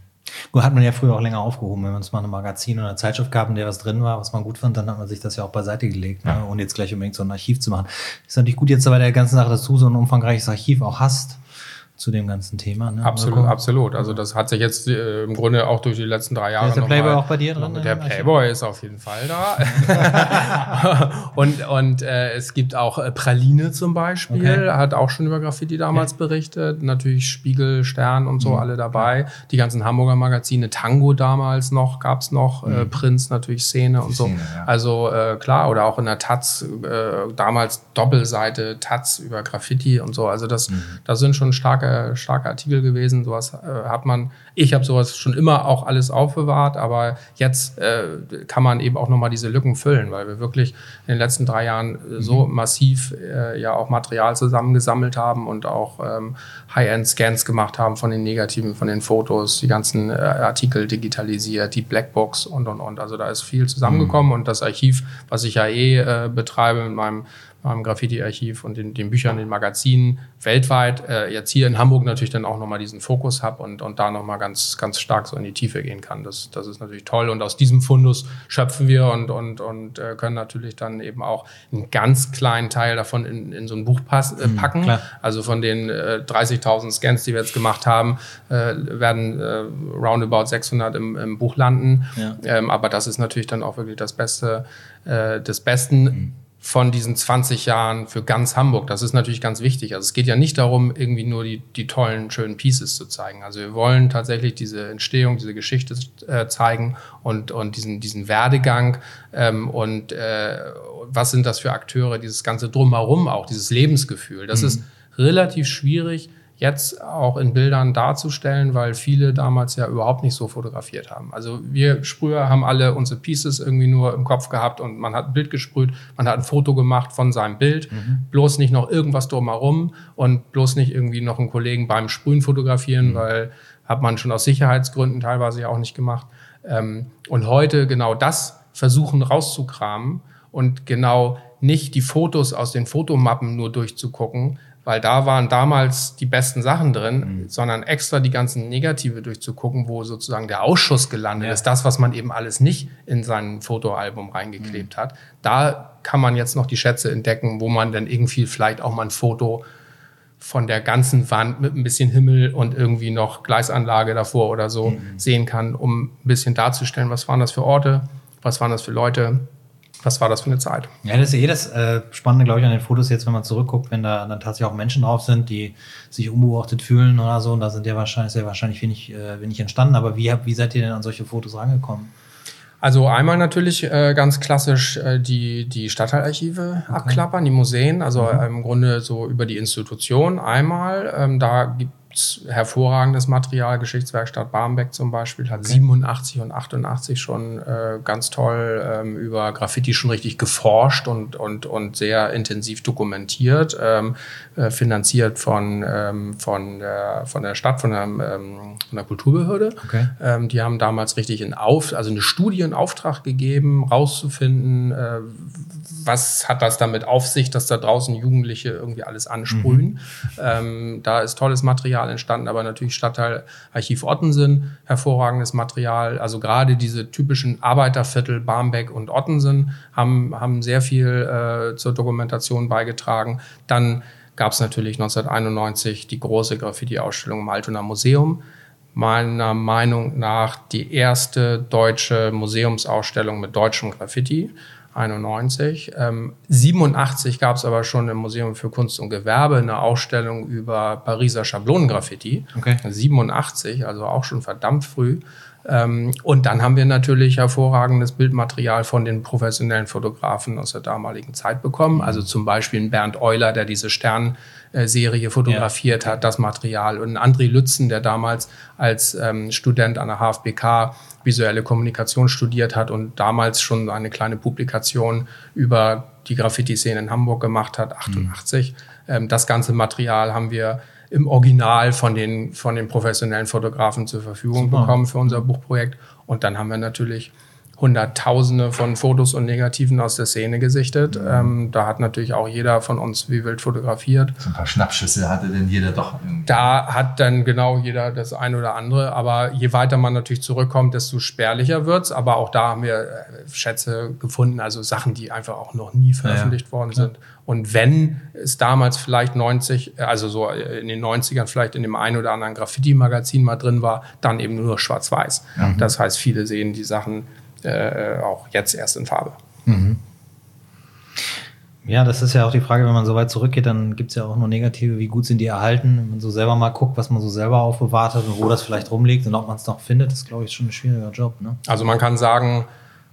Gut, hat man ja früher auch länger aufgehoben, wenn man es mal ein Magazin oder eine Zeitschrift gab, in der was drin war, was man gut fand, dann hat man sich das ja auch beiseite gelegt, ne? ja. ne? ohne jetzt gleich unbedingt so ein Archiv zu machen. Ist natürlich gut jetzt bei der ganzen Sache, dass du so ein umfangreiches Archiv auch hast zu dem ganzen Thema. Ne? Absolut, also, absolut. Also das hat sich jetzt äh, im Grunde auch durch die letzten drei Jahre. Ist der Playboy auch bei dir drin? Der Playboy ist auf jeden Fall da. und und äh, es gibt auch äh, Praline zum Beispiel, okay. hat auch schon über Graffiti damals okay. berichtet. Natürlich Spiegel, Stern und so mhm. alle dabei. Die ganzen Hamburger Magazine, Tango damals noch, gab's noch, äh, mhm. äh, Prinz natürlich Szene und so. Szene, ja. Also äh, klar, oder auch in der Taz, damals Doppelseite Taz über Graffiti und so. Also das, mhm. das sind schon starke starke, starke Artikel gewesen. Sowas äh, hat man, ich habe sowas schon immer auch alles aufbewahrt, aber jetzt äh, kann man eben auch nochmal diese Lücken füllen, weil wir wirklich in den letzten drei Jahren äh, so mhm. massiv äh, ja auch Material zusammengesammelt haben und auch ähm, High-End-Scans gemacht haben von den Negativen, von den Fotos, die ganzen äh, Artikel digitalisiert, die Blackbox und und und. Also da ist viel zusammengekommen mhm. und das Archiv, was ich ja eh äh, betreibe mit meinem am Graffiti-Archiv und den, den Büchern, den Magazinen weltweit. Äh, jetzt hier in Hamburg natürlich dann auch nochmal diesen Fokus habe und, und da nochmal ganz, ganz stark so in die Tiefe gehen kann. Das, das ist natürlich toll. Und aus diesem Fundus schöpfen wir und, und, und äh, können natürlich dann eben auch einen ganz kleinen Teil davon in, in so ein Buch pass, äh, mhm, packen. Mhm, also von den äh, 30.000 Scans, die wir jetzt gemacht haben, äh, werden äh, roundabout 600 im, im Buch landen. Ja. Ähm, aber das ist natürlich dann auch wirklich das Beste äh, des Besten. Mhm von diesen 20 Jahren für ganz Hamburg. Das ist natürlich ganz wichtig. Also es geht ja nicht darum, irgendwie nur die, die tollen, schönen Pieces zu zeigen. Also wir wollen tatsächlich diese Entstehung, diese Geschichte äh, zeigen und, und diesen, diesen Werdegang ähm, und äh, was sind das für Akteure, dieses ganze Drumherum auch, dieses Lebensgefühl. Das mhm. ist relativ schwierig jetzt auch in Bildern darzustellen, weil viele damals ja überhaupt nicht so fotografiert haben. Also wir Sprüher haben alle unsere Pieces irgendwie nur im Kopf gehabt und man hat ein Bild gesprüht, man hat ein Foto gemacht von seinem Bild, mhm. bloß nicht noch irgendwas drumherum und bloß nicht irgendwie noch einen Kollegen beim Sprühen fotografieren, mhm. weil hat man schon aus Sicherheitsgründen teilweise ja auch nicht gemacht. Ähm, und heute genau das versuchen rauszukramen und genau nicht die Fotos aus den Fotomappen nur durchzugucken, weil da waren damals die besten Sachen drin, mhm. sondern extra die ganzen Negative durchzugucken, wo sozusagen der Ausschuss gelandet ja. ist, das, was man eben alles nicht in sein Fotoalbum reingeklebt mhm. hat. Da kann man jetzt noch die Schätze entdecken, wo man dann irgendwie vielleicht auch mal ein Foto von der ganzen Wand mit ein bisschen Himmel und irgendwie noch Gleisanlage davor oder so mhm. sehen kann, um ein bisschen darzustellen, was waren das für Orte, was waren das für Leute, was war das für eine Zeit? Ja, das ist eh das äh, Spannende, glaube ich, an den Fotos jetzt, wenn man zurückguckt, wenn da dann tatsächlich auch Menschen drauf sind, die sich unbeobachtet fühlen oder so. Und da sind ja wahrscheinlich sehr wahrscheinlich wenig, äh, wenig entstanden. Aber wie, wie seid ihr denn an solche Fotos rangekommen? Also einmal natürlich äh, ganz klassisch äh, die, die Stadtteilarchive okay. abklappern, die Museen, also mhm. im Grunde so über die Institution einmal. Ähm, da gibt hervorragendes Material. Geschichtswerkstatt Barmbek zum Beispiel hat 87 und 88 schon äh, ganz toll ähm, über Graffiti schon richtig geforscht und, und, und sehr intensiv dokumentiert, ähm, äh, finanziert von, ähm, von, der, von der Stadt, von der, ähm, von der Kulturbehörde. Okay. Ähm, die haben damals richtig in Auf, also eine Studie in Auftrag gegeben, rauszufinden, äh, was hat das damit auf sich, dass da draußen Jugendliche irgendwie alles ansprühen. Ähm, da ist tolles Material entstanden, aber natürlich Stadtteilarchiv Ottensen, hervorragendes Material. Also gerade diese typischen Arbeiterviertel Barmbek und Ottensen haben, haben sehr viel äh, zur Dokumentation beigetragen. Dann gab es natürlich 1991 die große Graffiti-Ausstellung im Altonaer Museum. Meiner Meinung nach die erste deutsche Museumsausstellung mit deutschem Graffiti. 91. Ähm, 87 gab es aber schon im Museum für Kunst und Gewerbe eine Ausstellung über Pariser Schablonengraffiti. Okay. 87, also auch schon verdammt früh. Ähm, und dann haben wir natürlich hervorragendes Bildmaterial von den professionellen Fotografen aus der damaligen Zeit bekommen. Also zum Beispiel Bernd Euler, der diese Sternserie fotografiert hat, das Material. Und André Lützen, der damals als ähm, Student an der HFBK visuelle Kommunikation studiert hat und damals schon eine kleine Publikation über die Graffiti-Szene in Hamburg gemacht hat, 88. Ähm, das ganze Material haben wir im Original von den, von den professionellen Fotografen zur Verfügung Super. bekommen für unser Buchprojekt. Und dann haben wir natürlich Hunderttausende von Fotos und Negativen aus der Szene gesichtet. Ähm, da hat natürlich auch jeder von uns wie wild fotografiert. So ein paar Schnappschüsse hatte denn jeder doch. Da hat dann genau jeder das eine oder andere. Aber je weiter man natürlich zurückkommt, desto spärlicher wird's. Aber auch da haben wir äh, Schätze gefunden, also Sachen, die einfach auch noch nie veröffentlicht worden sind. Und wenn es damals vielleicht 90, also so in den 90ern vielleicht in dem einen oder anderen Graffiti-Magazin mal drin war, dann eben nur schwarz-weiß. Das heißt, viele sehen die Sachen äh, auch jetzt erst in Farbe. Ja, das ist ja auch die Frage, wenn man so weit zurückgeht, dann gibt es ja auch nur negative, wie gut sind die erhalten. Wenn man so selber mal guckt, was man so selber aufbewahrt hat und wo das vielleicht rumliegt und ob man es noch findet, ist, glaube ich, schon ein schwieriger Job. Ne? Also man kann sagen,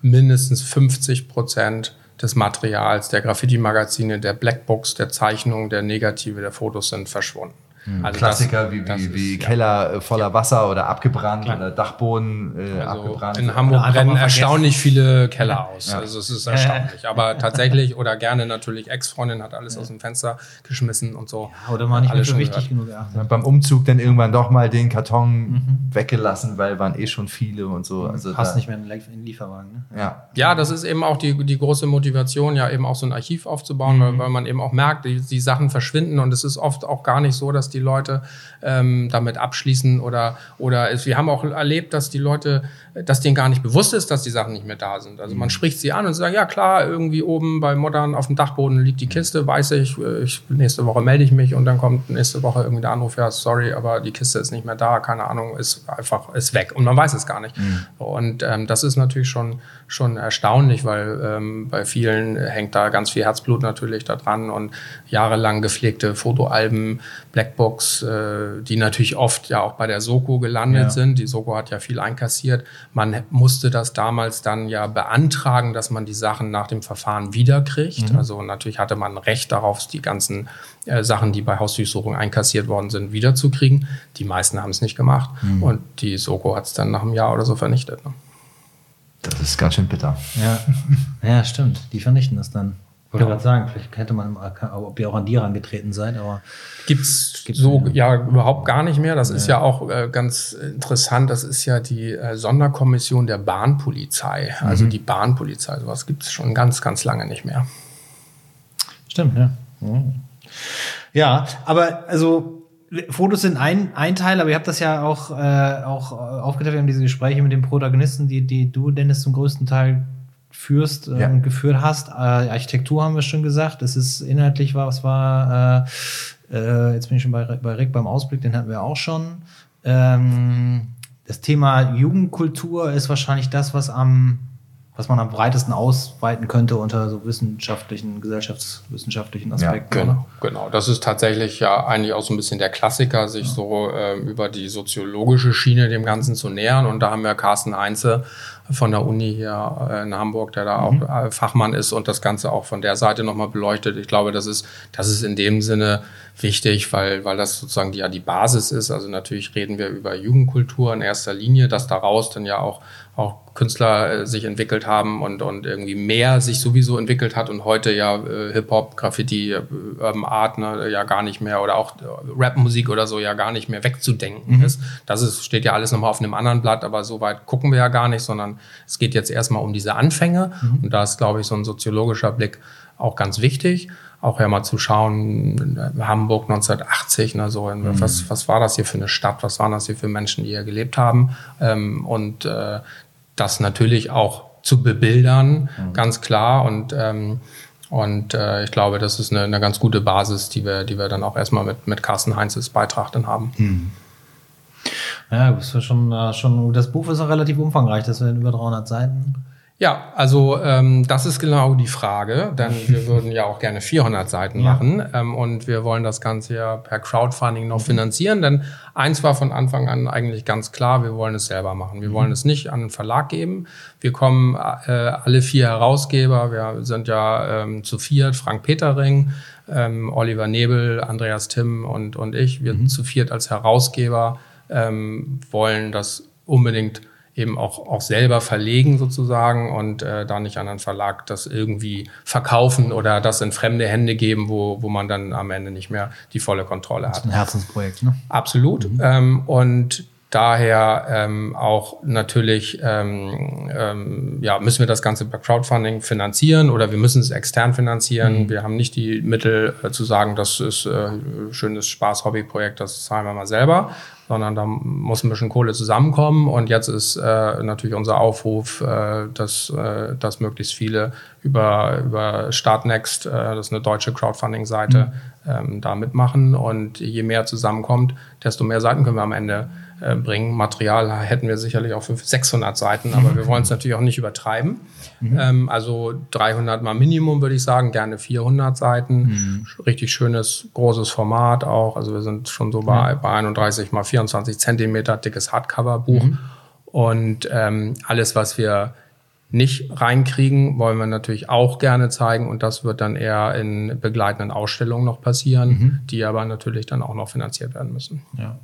mindestens 50 Prozent des Materials der Graffiti-Magazine, der Blackbox, der Zeichnungen, der Negative, der Fotos sind verschwunden. Also Klassiker das- wie, das wie, ist- wie ja. Keller äh, voller Wasser oder abgebrannt Klar. oder Dachboden äh, Also abgebrannt. in Hamburg brennen erstaunlich viele Keller aus. Ja. Also es ist erstaunlich. Aber tatsächlich oder gerne natürlich Ex-Freundin hat alles aus dem Fenster geschmissen und so. Oder mal nicht schon wichtig gehört. genug. Ja, beim Umzug dann irgendwann doch mal den Karton weggelassen, weil waren eh schon viele und so. Also Passt da, nicht mehr in den Lieferwagen. Ne? Ja. Ja, das ist eben auch die, die große Motivation, ja eben auch so ein Archiv aufzubauen, weil, weil man eben auch merkt, die, die Sachen verschwinden und es ist oft auch gar nicht so, dass die Leute ähm, damit abschließen oder, oder es, wir haben auch erlebt, dass die Leute, dass denen gar nicht bewusst ist, dass die Sachen nicht mehr da sind. Also man spricht sie an und sagt, ja klar, irgendwie oben bei Modern auf dem Dachboden liegt die Kiste, weiß ich, äh, ich nächste Woche melde ich mich und dann kommt nächste Woche irgendwie der Anruf, ja sorry, aber die Kiste ist nicht mehr da, keine Ahnung, ist einfach, ist weg und man weiß es gar nicht. Und ähm, das ist natürlich schon, schon erstaunlich, weil ähm, bei vielen hängt da ganz viel Herzblut natürlich da dran und jahrelang gepflegte Fotoalben, Blackbox, äh, die natürlich oft ja auch bei der Soko gelandet Ja. sind. Die Soko hat ja viel einkassiert. Man musste das damals dann ja beantragen, dass man die Sachen nach dem Verfahren wiederkriegt. Also natürlich hatte man Recht darauf, die ganzen äh, Sachen, die bei Hausdurchsuchung einkassiert worden sind, wiederzukriegen. Die meisten haben es nicht gemacht und die Soko hat es dann nach einem Jahr oder so vernichtet. Ne? Das ist ganz schön bitter. Ja. ja, stimmt. Die vernichten das dann. Wollte gerade sagen, vielleicht hätte man, ob ihr auch an die herangetreten seid, aber Gibt's Gibt's so ja überhaupt gar nicht mehr. Das ist ja auch äh, ganz interessant. Das ist ja die äh, Sonderkommission der Bahnpolizei. Also die Bahnpolizei. Sowas gibt's schon ganz, ganz lange nicht mehr. Stimmt, ja. Ja, aber also Fotos sind ein, ein Teil, aber ihr habt das ja auch, äh, auch aufgeteilt. Wir haben diese Gespräche mit den Protagonisten, die, die du, Dennis, zum größten Teil führst äh, Ja. und geführt hast. Äh, Architektur haben wir schon gesagt. Es ist inhaltlich war, was war, äh, äh, jetzt bin ich schon bei, bei Rick beim Ausblick, den hatten wir auch schon. Ähm, das Thema Jugendkultur ist wahrscheinlich das, was am was man am breitesten ausweiten könnte unter so wissenschaftlichen, gesellschaftswissenschaftlichen Aspekten. Ja, genau, genau. Das ist tatsächlich ja eigentlich auch so ein bisschen der Klassiker, sich ja. so äh, über die soziologische Schiene dem Ganzen zu nähern. Und da haben wir Carsten Heinze von der Uni hier äh, in Hamburg, der da mhm. auch äh, Fachmann ist und das Ganze auch von der Seite nochmal beleuchtet. Ich glaube, das ist, das ist in dem Sinne wichtig, weil, weil das sozusagen die, ja die Basis ist. Also natürlich reden wir über Jugendkultur in erster Linie, dass daraus dann ja auch, auch Künstler äh, sich entwickelt haben und, und irgendwie mehr sich sowieso entwickelt hat und heute ja äh, Hip-Hop, Graffiti, äh, Urban Art ne, ja gar nicht mehr oder auch äh, Rap-Musik oder so ja gar nicht mehr wegzudenken mhm. ist. Das ist, steht ja alles nochmal auf einem anderen Blatt, aber so weit gucken wir ja gar nicht, sondern es geht jetzt erstmal um diese Anfänge mhm. und da ist, glaube ich, so ein soziologischer Blick auch ganz wichtig auch ja mal zu schauen, Hamburg 1980, ne, so, mhm. was, was war das hier für eine Stadt, was waren das hier für Menschen, die hier gelebt haben ähm, und äh, das natürlich auch zu bebildern, mhm. ganz klar und ähm, und äh, ich glaube, das ist eine, eine, ganz gute Basis, die wir, die wir dann auch erstmal mit, mit Carsten Heinzes Beitrag dann haben. Mhm. Ja, das schon, äh, schon, das Buch ist auch relativ umfangreich, das sind über 300 Seiten. Ja, also ähm, das ist genau die Frage, denn wir würden ja auch gerne 400 Seiten ja. machen ähm, und wir wollen das Ganze ja per Crowdfunding noch finanzieren, denn eins war von Anfang an eigentlich ganz klar, wir wollen es selber machen. Wir wollen mhm. es nicht an einen Verlag geben. Wir kommen äh, alle vier Herausgeber, wir sind ja ähm, zu viert, Frank Petering, ähm, Oliver Nebel, Andreas Timm und, und ich, wir mhm. zu viert als Herausgeber ähm, wollen das unbedingt eben auch, auch selber verlegen sozusagen und äh, da nicht an einen Verlag das irgendwie verkaufen oder das in fremde Hände geben, wo, wo man dann am Ende nicht mehr die volle Kontrolle hat. Das ist ein Herzensprojekt, ne? Absolut. Mhm. Ähm, und daher ähm, auch natürlich ähm, ähm, ja, müssen wir das Ganze per Crowdfunding finanzieren oder wir müssen es extern finanzieren. Mhm. Wir haben nicht die Mittel äh, zu sagen, das ist äh, schönes Spaß-Hobby-Projekt, das zahlen wir mal selber, sondern da muss ein bisschen Kohle zusammenkommen. Und jetzt ist äh, natürlich unser Aufruf, äh, dass, äh, dass möglichst viele über, über Startnext, äh, das ist eine deutsche Crowdfunding-Seite, mhm. ähm, da mitmachen. Und je mehr zusammenkommt, desto mehr Seiten können wir am Ende äh, bringen. Material hätten wir sicherlich auch für 600 Seiten, aber wir wollen es natürlich auch nicht übertreiben. Mhm. Ähm, also 300 mal Minimum würde ich sagen, gerne 400 Seiten. Mhm. Richtig schönes, großes Format auch. Also wir sind schon so bei, bei 31 mal 24 Zentimeter dickes Hardcover-Buch. Mhm. Und ähm, alles, was wir nicht reinkriegen, wollen wir natürlich auch gerne zeigen und das wird dann eher in begleitenden Ausstellungen noch passieren, mhm. die aber natürlich dann auch noch finanziert werden müssen. Ja.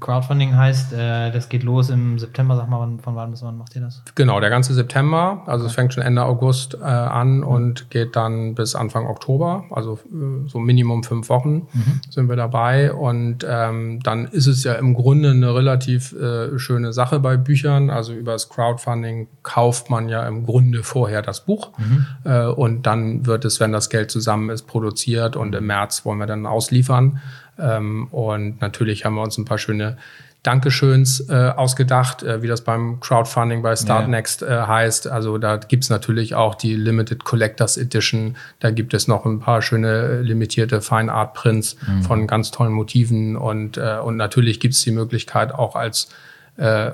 Crowdfunding heißt, äh, das geht los im September. Sag mal, wann, von wann bis wann macht ihr das? Genau, der ganze September. Also okay. es fängt schon Ende August äh, an mhm. und geht dann bis Anfang Oktober. Also äh, so Minimum fünf Wochen mhm. sind wir dabei. Und ähm, dann ist es ja im Grunde eine relativ äh, schöne Sache bei Büchern. Also über das Crowdfunding kauft man ja im Grunde vorher das Buch. Mhm. Äh, und dann wird es, wenn das Geld zusammen ist, produziert. Und im März wollen wir dann ausliefern. Ähm, und natürlich haben wir uns ein paar schöne Dankeschöns äh, ausgedacht, äh, wie das beim Crowdfunding bei Startnext äh, heißt. Also da gibt's natürlich auch die Limited Collectors Edition. Da gibt es noch ein paar schöne äh, limitierte Fine Art Prints mhm. von ganz tollen Motiven. Und, äh, und natürlich gibt's die Möglichkeit auch als äh,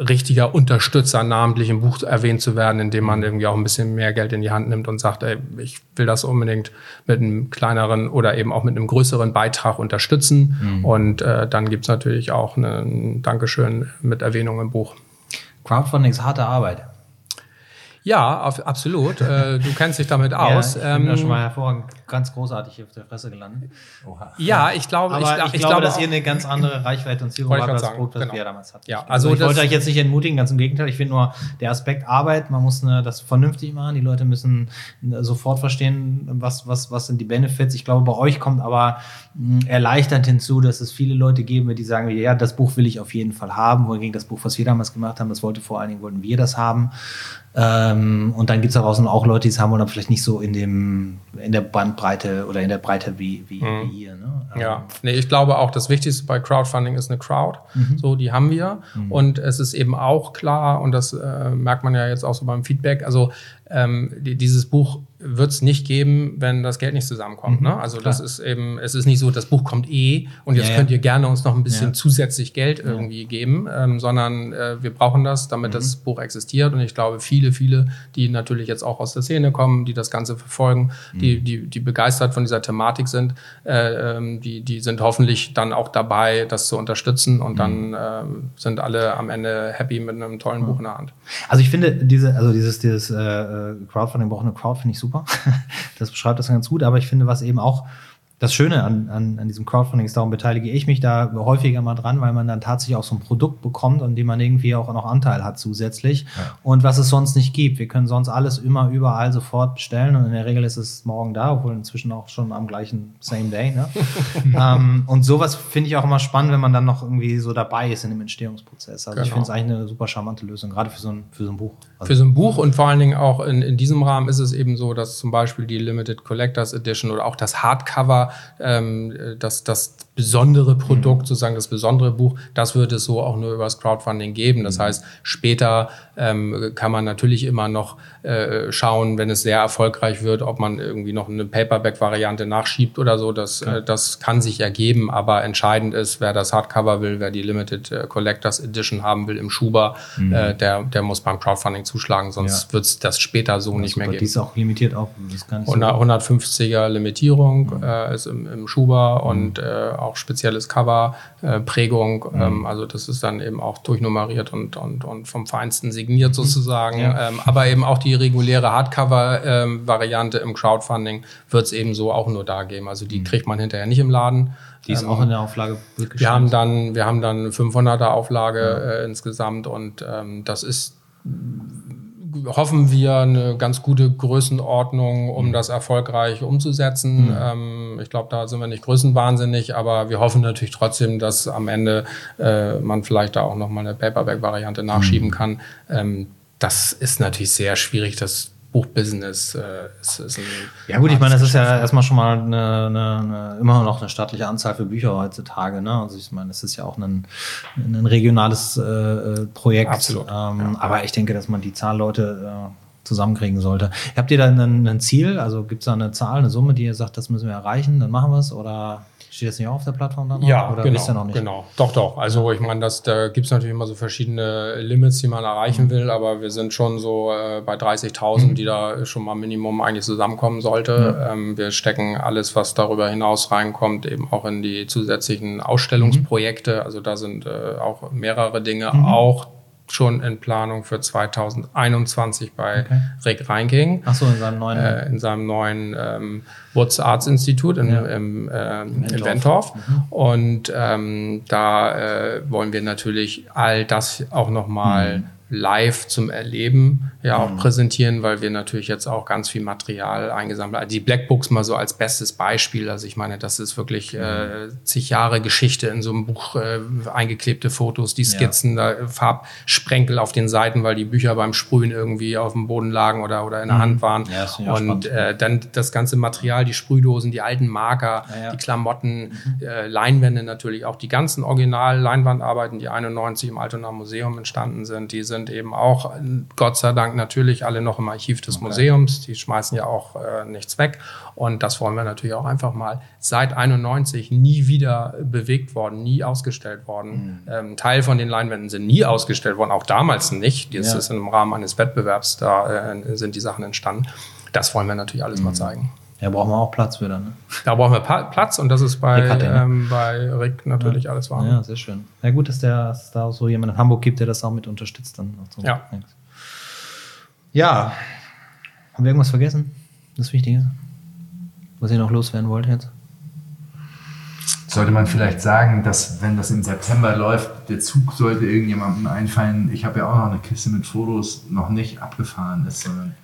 richtiger Unterstützer namentlich im Buch erwähnt zu werden, indem man irgendwie auch ein bisschen mehr Geld in die Hand nimmt und sagt, ey, ich will das unbedingt mit einem kleineren oder eben auch mit einem größeren Beitrag unterstützen. Mhm. Und äh, dann gibt's natürlich auch ein Dankeschön mit Erwähnung im Buch. Crowdfunding ist harte Arbeit. Ja, auf, absolut. äh, du kennst dich damit aus. Ja, ich bin ähm, da schon mal hervorragend ganz großartig auf der Fresse gelandet. Oha. Ja, ich glaube, ich, ich, ich glaube, glaube, dass ihr eine ganz andere Reichweite und Zielgruppe habt als das Produkt, das genau. wir damals hatten. Ja, also, also ich wollte euch jetzt nicht entmutigen, ganz im Gegenteil. Ich finde nur der Aspekt Arbeit, man muss eine, das vernünftig machen. Die Leute müssen äh, sofort verstehen, was, was, was sind die Benefits. Ich glaube, bei euch kommt aber mh, erleichternd hinzu, dass es viele Leute geben, die sagen, ja, das Buch will ich auf jeden Fall haben. Wohingegen das Buch, was wir damals gemacht haben, das wollte vor allen Dingen, wollten wir das haben. Ähm, und dann gibt es daraus auch Leute, die es haben oder vielleicht nicht so in dem in der Bandbreite oder in der Breite wie, wie, mhm. wie ihr. Ne? ja, ähm, nee, ich glaube auch, das Wichtigste bei Crowdfunding ist eine Crowd. Mhm. So, die haben wir. Mhm. Und es ist eben auch klar, und das äh, merkt man ja jetzt auch so beim Feedback, also ähm, die, dieses Buch wird es nicht geben, wenn das Geld nicht zusammenkommt. Mhm, ne? Also klar. das ist eben, es ist nicht so, das Buch kommt eh und jetzt Ja, ja. könnt ihr gerne uns noch ein bisschen Ja. zusätzlich Geld irgendwie geben, ähm, sondern äh, wir brauchen das, damit das Mhm. Buch existiert. Und ich glaube, viele, viele, die natürlich jetzt auch aus der Szene kommen, die das Ganze verfolgen, Mhm. die, die, die begeistert von dieser Thematik sind, äh, ähm, die, die sind hoffentlich dann auch dabei, das zu unterstützen Mhm. und dann ähm, sind alle am Ende happy mit einem tollen Buch in der Hand. Also ich finde diese, also dieses, dieses äh, äh, Crowdfunding, braucht eine Crowd, finde ich super. Das beschreibt das ganz gut, aber ich finde, was eben auch das Schöne an, an, an diesem Crowdfunding ist, darum beteilige ich mich da häufiger mal dran, weil man dann tatsächlich auch so ein Produkt bekommt, an dem man irgendwie auch noch Anteil hat zusätzlich. Und was es sonst nicht gibt. Wir können sonst alles immer überall sofort bestellen und in der Regel ist es morgen da, obwohl inzwischen auch schon am gleichen Same Day. Ne? ähm, und sowas finde ich auch immer spannend, wenn man dann noch irgendwie so dabei ist in dem Entstehungsprozess. Also ich Genau. finde es eigentlich eine super charmante Lösung, gerade für so ein, für so ein Buch. Also Für so ein Buch und vor allen Dingen auch in, in diesem Rahmen ist es eben so, dass zum Beispiel die Limited Collectors Edition oder auch das Hardcover, ähm, das, das besondere Produkt, sozusagen das besondere Buch, das wird es so auch nur über das Crowdfunding geben. Das heißt, später ähm, kann man natürlich immer noch äh, schauen, wenn es sehr erfolgreich wird, ob man irgendwie noch eine Paperback-Variante nachschiebt oder so. Das, äh, das kann sich ergeben, aber entscheidend ist, wer das Hardcover will, wer die Limited äh, Collectors Edition haben will im Schuber, äh, der, der muss beim Crowdfunding zuschlagen, sonst Ja. wird es das später so nicht mehr Super, Die geben. ist auch limitiert auf, das nicht so. 100, 150er Limitierung äh, ist im, im Schuber und äh, auch spezielles Cover, äh, Prägung. Ähm, also das ist dann eben auch durchnummeriert und, und, und vom Feinsten signiert sozusagen. Ja. Ähm, aber eben auch die reguläre Hardcover-Variante im Crowdfunding wird es eben so auch nur da geben. Also die kriegt man hinterher nicht im Laden. Die ist Ähm, auch in der Auflage wird wir haben dann, wir haben dann 500er Auflage äh, insgesamt und ähm, das ist hoffen wir eine ganz gute Größenordnung, um das erfolgreich umzusetzen. Ähm, ich glaube, da sind wir nicht größenwahnsinnig, aber wir hoffen natürlich trotzdem, dass am Ende äh, man vielleicht da auch noch mal eine Paperback-Variante nachschieben kann. Ähm, das ist natürlich sehr schwierig. Das Buchbusiness äh, ist, ist Ja gut, ich meine, das ist ja erstmal schon mal eine, eine, eine, immer noch eine stattliche Anzahl für Bücher heutzutage. Ne? Also ich meine, es ist ja auch ein, ein regionales äh, Projekt. Absolut, Ähm, Aber ich denke, dass man die Zahl Leute äh, zusammenkriegen sollte. Habt ihr da ein, ein Ziel? Also gibt es da eine Zahl, eine Summe, die ihr sagt, das müssen wir erreichen, dann machen wir es? Oder steht das nicht auch auf der Plattform dann? noch? Ja, Oder genau, wisst ihr noch nicht? genau. Doch, doch. Also ich meine, das, da gibt es natürlich immer so verschiedene Limits, die man erreichen Mhm. will, aber wir sind schon so äh, bei 30.000, die da schon mal Minimum eigentlich zusammenkommen sollte. Ähm, wir stecken alles, was darüber hinaus reinkommt, eben auch in die zusätzlichen Ausstellungsprojekte. Also da sind äh, auch mehrere Dinge Mhm. auch schon in Planung für 2021 bei Okay. Rick Reinking Ach so, in seinem neuen. äh, in seinem neuen ähm, Woods Arts Institut in, Ja. im, in Wentorf. Wentorf. Und ähm, da äh, wollen wir natürlich all das auch nochmal live zum Erleben ja auch präsentieren, weil wir natürlich jetzt auch ganz viel Material eingesammelt haben. Also Die Blackbooks mal so als bestes Beispiel. Also ich meine, das ist wirklich äh, zig Jahre Geschichte in so einem Buch, äh, eingeklebte Fotos, die Skizzen, da, äh, Farbsprenkel auf den Seiten, weil die Bücher beim Sprühen irgendwie auf dem Boden lagen oder, oder in der Hand waren. Ja, Und äh, dann das ganze Material, die Sprühdosen, die alten Marker, Ja, ja. die Klamotten, äh, Leinwände natürlich, auch die ganzen Original-Leinwandarbeiten, die 91 im Altonaer Museum entstanden sind, die sind eben auch, Gott sei Dank, natürlich alle noch im Archiv des Museums. Die schmeißen ja auch äh, nichts weg. Und das wollen wir natürlich auch einfach mal seit 91 nie wieder bewegt worden, nie ausgestellt worden. Mhm. Ähm, Teil von den Leinwänden sind nie ausgestellt worden, auch damals nicht. Das Ja. ist im Rahmen eines Wettbewerbs, da äh, sind die Sachen entstanden. Das wollen wir natürlich alles Mhm. mal zeigen. Ja, brauchen wir auch Platz für dann. Ne? Da brauchen wir Pa- Platz und das ist bei, Rick ne? ähm, bei Rick natürlich alles wahr. Ja, sehr schön. Ja, gut, dass, der, dass es da auch so jemand in Hamburg gibt, der das auch mit unterstützt. Dann auch so. Ja. Ja. Haben wir irgendwas vergessen? Das Wichtige? Was ihr noch loswerden wollt jetzt? Sollte man vielleicht sagen, dass wenn das im September läuft, der Zug sollte irgendjemandem einfallen, ich habe ja auch noch eine Kiste mit Fotos, noch nicht abgefahren ist, sondern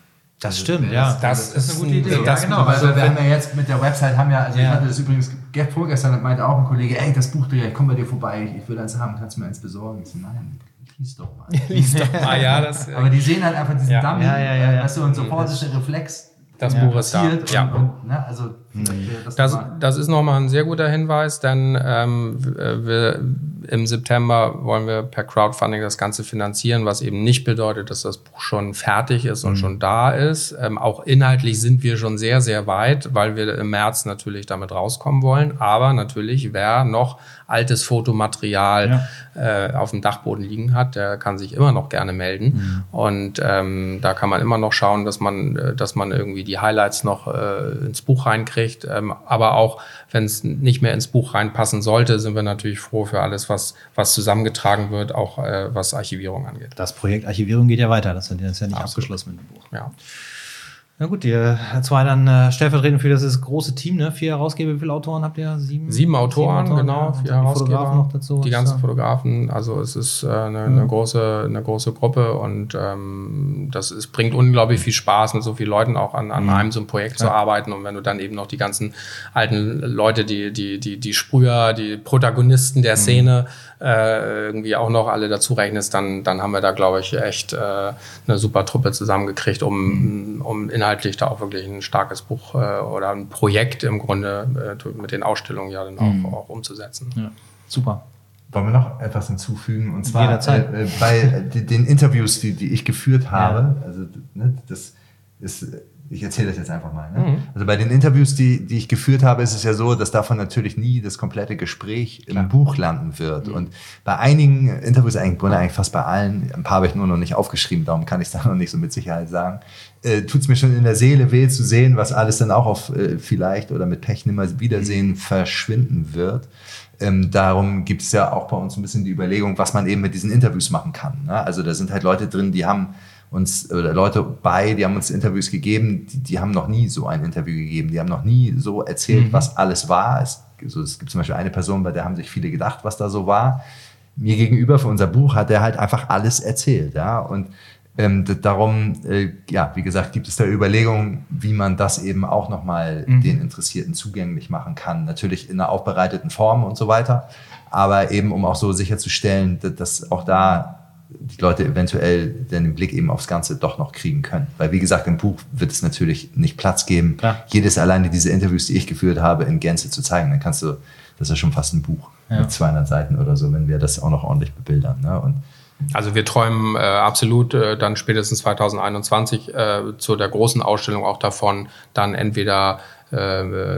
Das stimmt, ja. Das ist eine gute Idee. Ja, Das- genau, weil wir haben ja jetzt mit der Website haben ja, also ich Ja. hatte das übrigens ge- vorgestern meinte auch ein Kollege, ey, das Buch, ich komme bei dir vorbei, ich, ich will eins haben, kannst du mir eins besorgen? Ich so, nein, lies doch mal. Lies doch mal, ja, das, Aber die sehen halt einfach diesen Ja. Dummy, Ja, ja, ja, ja. weißt du, und sofort ist der Reflex das Ja, Buch ist da. passiert Ja. und, und ne, also wäre das, Das, mal- das ist nochmal ein sehr guter Hinweis, denn ähm, wir, im September wollen wir per Crowdfunding das Ganze finanzieren, was eben nicht bedeutet, dass das Buch schon fertig ist und mhm. schon da ist. Ähm, auch inhaltlich sind wir schon sehr, sehr weit, weil wir im März natürlich damit rauskommen wollen. Aber natürlich, wer noch altes Fotomaterial ja. äh, auf dem Dachboden liegen hat, der kann sich immer noch gerne melden. Mhm. Und ähm, da kann man immer noch schauen, dass man, äh, dass man irgendwie die Highlights noch äh, ins Buch reinkriegt. Ähm, aber auch wenn es nicht mehr ins Buch reinpassen sollte, sind wir natürlich froh für alles, was, was zusammengetragen wird, auch äh, was Archivierung angeht. Das Projekt Archivierung geht ja weiter. Das ist ja nicht Absolut. abgeschlossen mit dem Buch. Ja. Na gut, ihr zwei dann äh, stellvertretend für das große Team, ne? Vier Herausgeber, wie viele Autoren habt ihr? Sieben, sieben Autoren, sieben Autoren genau. Ja. Vier Herausgeber. Noch dazu. Die ganzen Fotografen. Also es ist äh, eine, mhm. eine, große, eine große Gruppe und ähm, das ist, bringt unglaublich viel Spaß, mit so vielen Leuten auch an, an mhm. einem so ein Projekt ja. zu arbeiten. Und wenn du dann eben noch die ganzen alten Leute, die, die, die, die Sprüher, die Protagonisten der mhm. Szene äh, irgendwie auch noch alle dazu rechnest, dann, dann haben wir da, glaube ich, echt äh, eine super Truppe zusammengekriegt, um, mhm. um inhaltlich da auch wirklich ein starkes Buch äh, oder ein Projekt im Grunde äh, mit den Ausstellungen ja dann auch, mhm. auch umzusetzen. Ja. Super. Wollen wir noch etwas hinzufügen? Und zwar äh, äh, bei den Interviews, die, die ich geführt habe, ja. also ne, das ist ich erzähle das jetzt einfach mal. Ne? Mhm. Also bei den Interviews, die, die ich geführt habe, ist es ja so, dass davon natürlich nie das komplette Gespräch Klar. im Buch landen wird. Mhm. Und bei einigen Interviews, eigentlich, eigentlich fast bei allen, ein paar habe ich nur noch nicht aufgeschrieben, darum kann ich es da noch nicht so mit Sicherheit sagen, äh, tut es mir schon in der Seele weh zu sehen, was alles dann auch auf äh, vielleicht oder mit Pech nimmer Wiedersehen mhm. verschwinden wird. Ähm, darum gibt es ja auch bei uns ein bisschen die Überlegung, was man eben mit diesen Interviews machen kann. Ne? Also da sind halt Leute drin, die haben uns oder Leute bei, die haben uns Interviews gegeben, die, die haben noch nie so ein Interview gegeben, die haben noch nie so erzählt, mhm. was alles war. Es, also es gibt zum Beispiel eine Person, bei der haben sich viele gedacht, was da so war. Mir gegenüber für unser Buch hat er halt einfach alles erzählt, ja. Und ähm, darum, äh, ja, wie gesagt, gibt es da Überlegungen, wie man das eben auch nochmal mhm. den Interessierten zugänglich machen kann. Natürlich in einer aufbereiteten Form und so weiter, aber eben um auch so sicherzustellen, dass, dass auch da die Leute eventuell den Blick eben aufs Ganze doch noch kriegen können. Weil wie gesagt, im Buch wird es natürlich nicht Platz geben, Klar. jedes alleine diese Interviews, die ich geführt habe, in Gänze zu zeigen. Dann kannst du, das ist schon fast ein Buch ja. mit 200 Seiten oder so, wenn wir das auch noch ordentlich bebildern. Ne? Und also wir träumen äh, absolut äh, dann spätestens 2021 äh, zu der großen Ausstellung auch davon, dann entweder äh,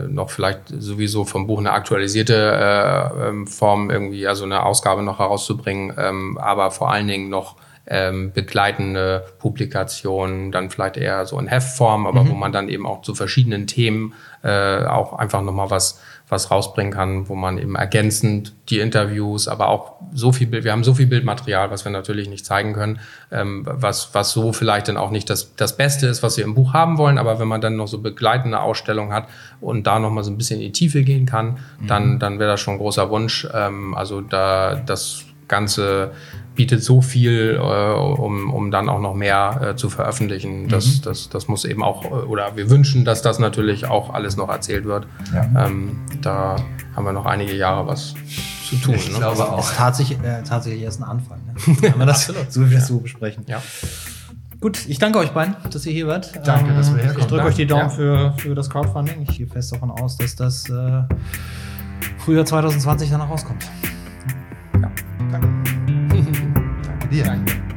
noch vielleicht sowieso vom Buch eine aktualisierte äh, ähm, Form irgendwie, also eine Ausgabe noch herauszubringen, ähm, aber vor allen Dingen noch ähm, begleitende Publikationen, dann vielleicht eher so in Heftform, aber mhm. wo man dann eben auch zu verschiedenen Themen äh, auch einfach nochmal was was rausbringen kann, wo man eben ergänzend die Interviews, aber auch so viel Bild, wir haben so viel Bildmaterial, was wir natürlich nicht zeigen können, ähm, was, was so vielleicht dann auch nicht das, das Beste ist, was wir im Buch haben wollen, aber wenn man dann noch so begleitende Ausstellungen hat und da nochmal so ein bisschen in die Tiefe gehen kann, mhm. dann, dann wäre das schon ein großer Wunsch. Ähm, also da das Ganze bietet so viel, äh, um, um dann auch noch mehr äh, zu veröffentlichen. Das, mhm. das, das muss eben auch, äh, oder wir wünschen, dass das natürlich auch alles noch erzählt wird. Ja. Ähm, da haben wir noch einige Jahre was zu tun. Ich ne? glaube auch. Es ist tatsächlich, äh, tatsächlich erst ein Anfang. Ne? Wenn wir das so wie wir das so besprechen. Ja. Gut, ich danke euch beiden, dass ihr hier wart. Danke, ähm, dass wir herkommen. Ich drücke euch die Daumen ja. für, für das Crowdfunding. Ich gehe fest davon aus, dass das äh, Frühjahr 2020 dann auch rauskommt. Ja, danke. dia.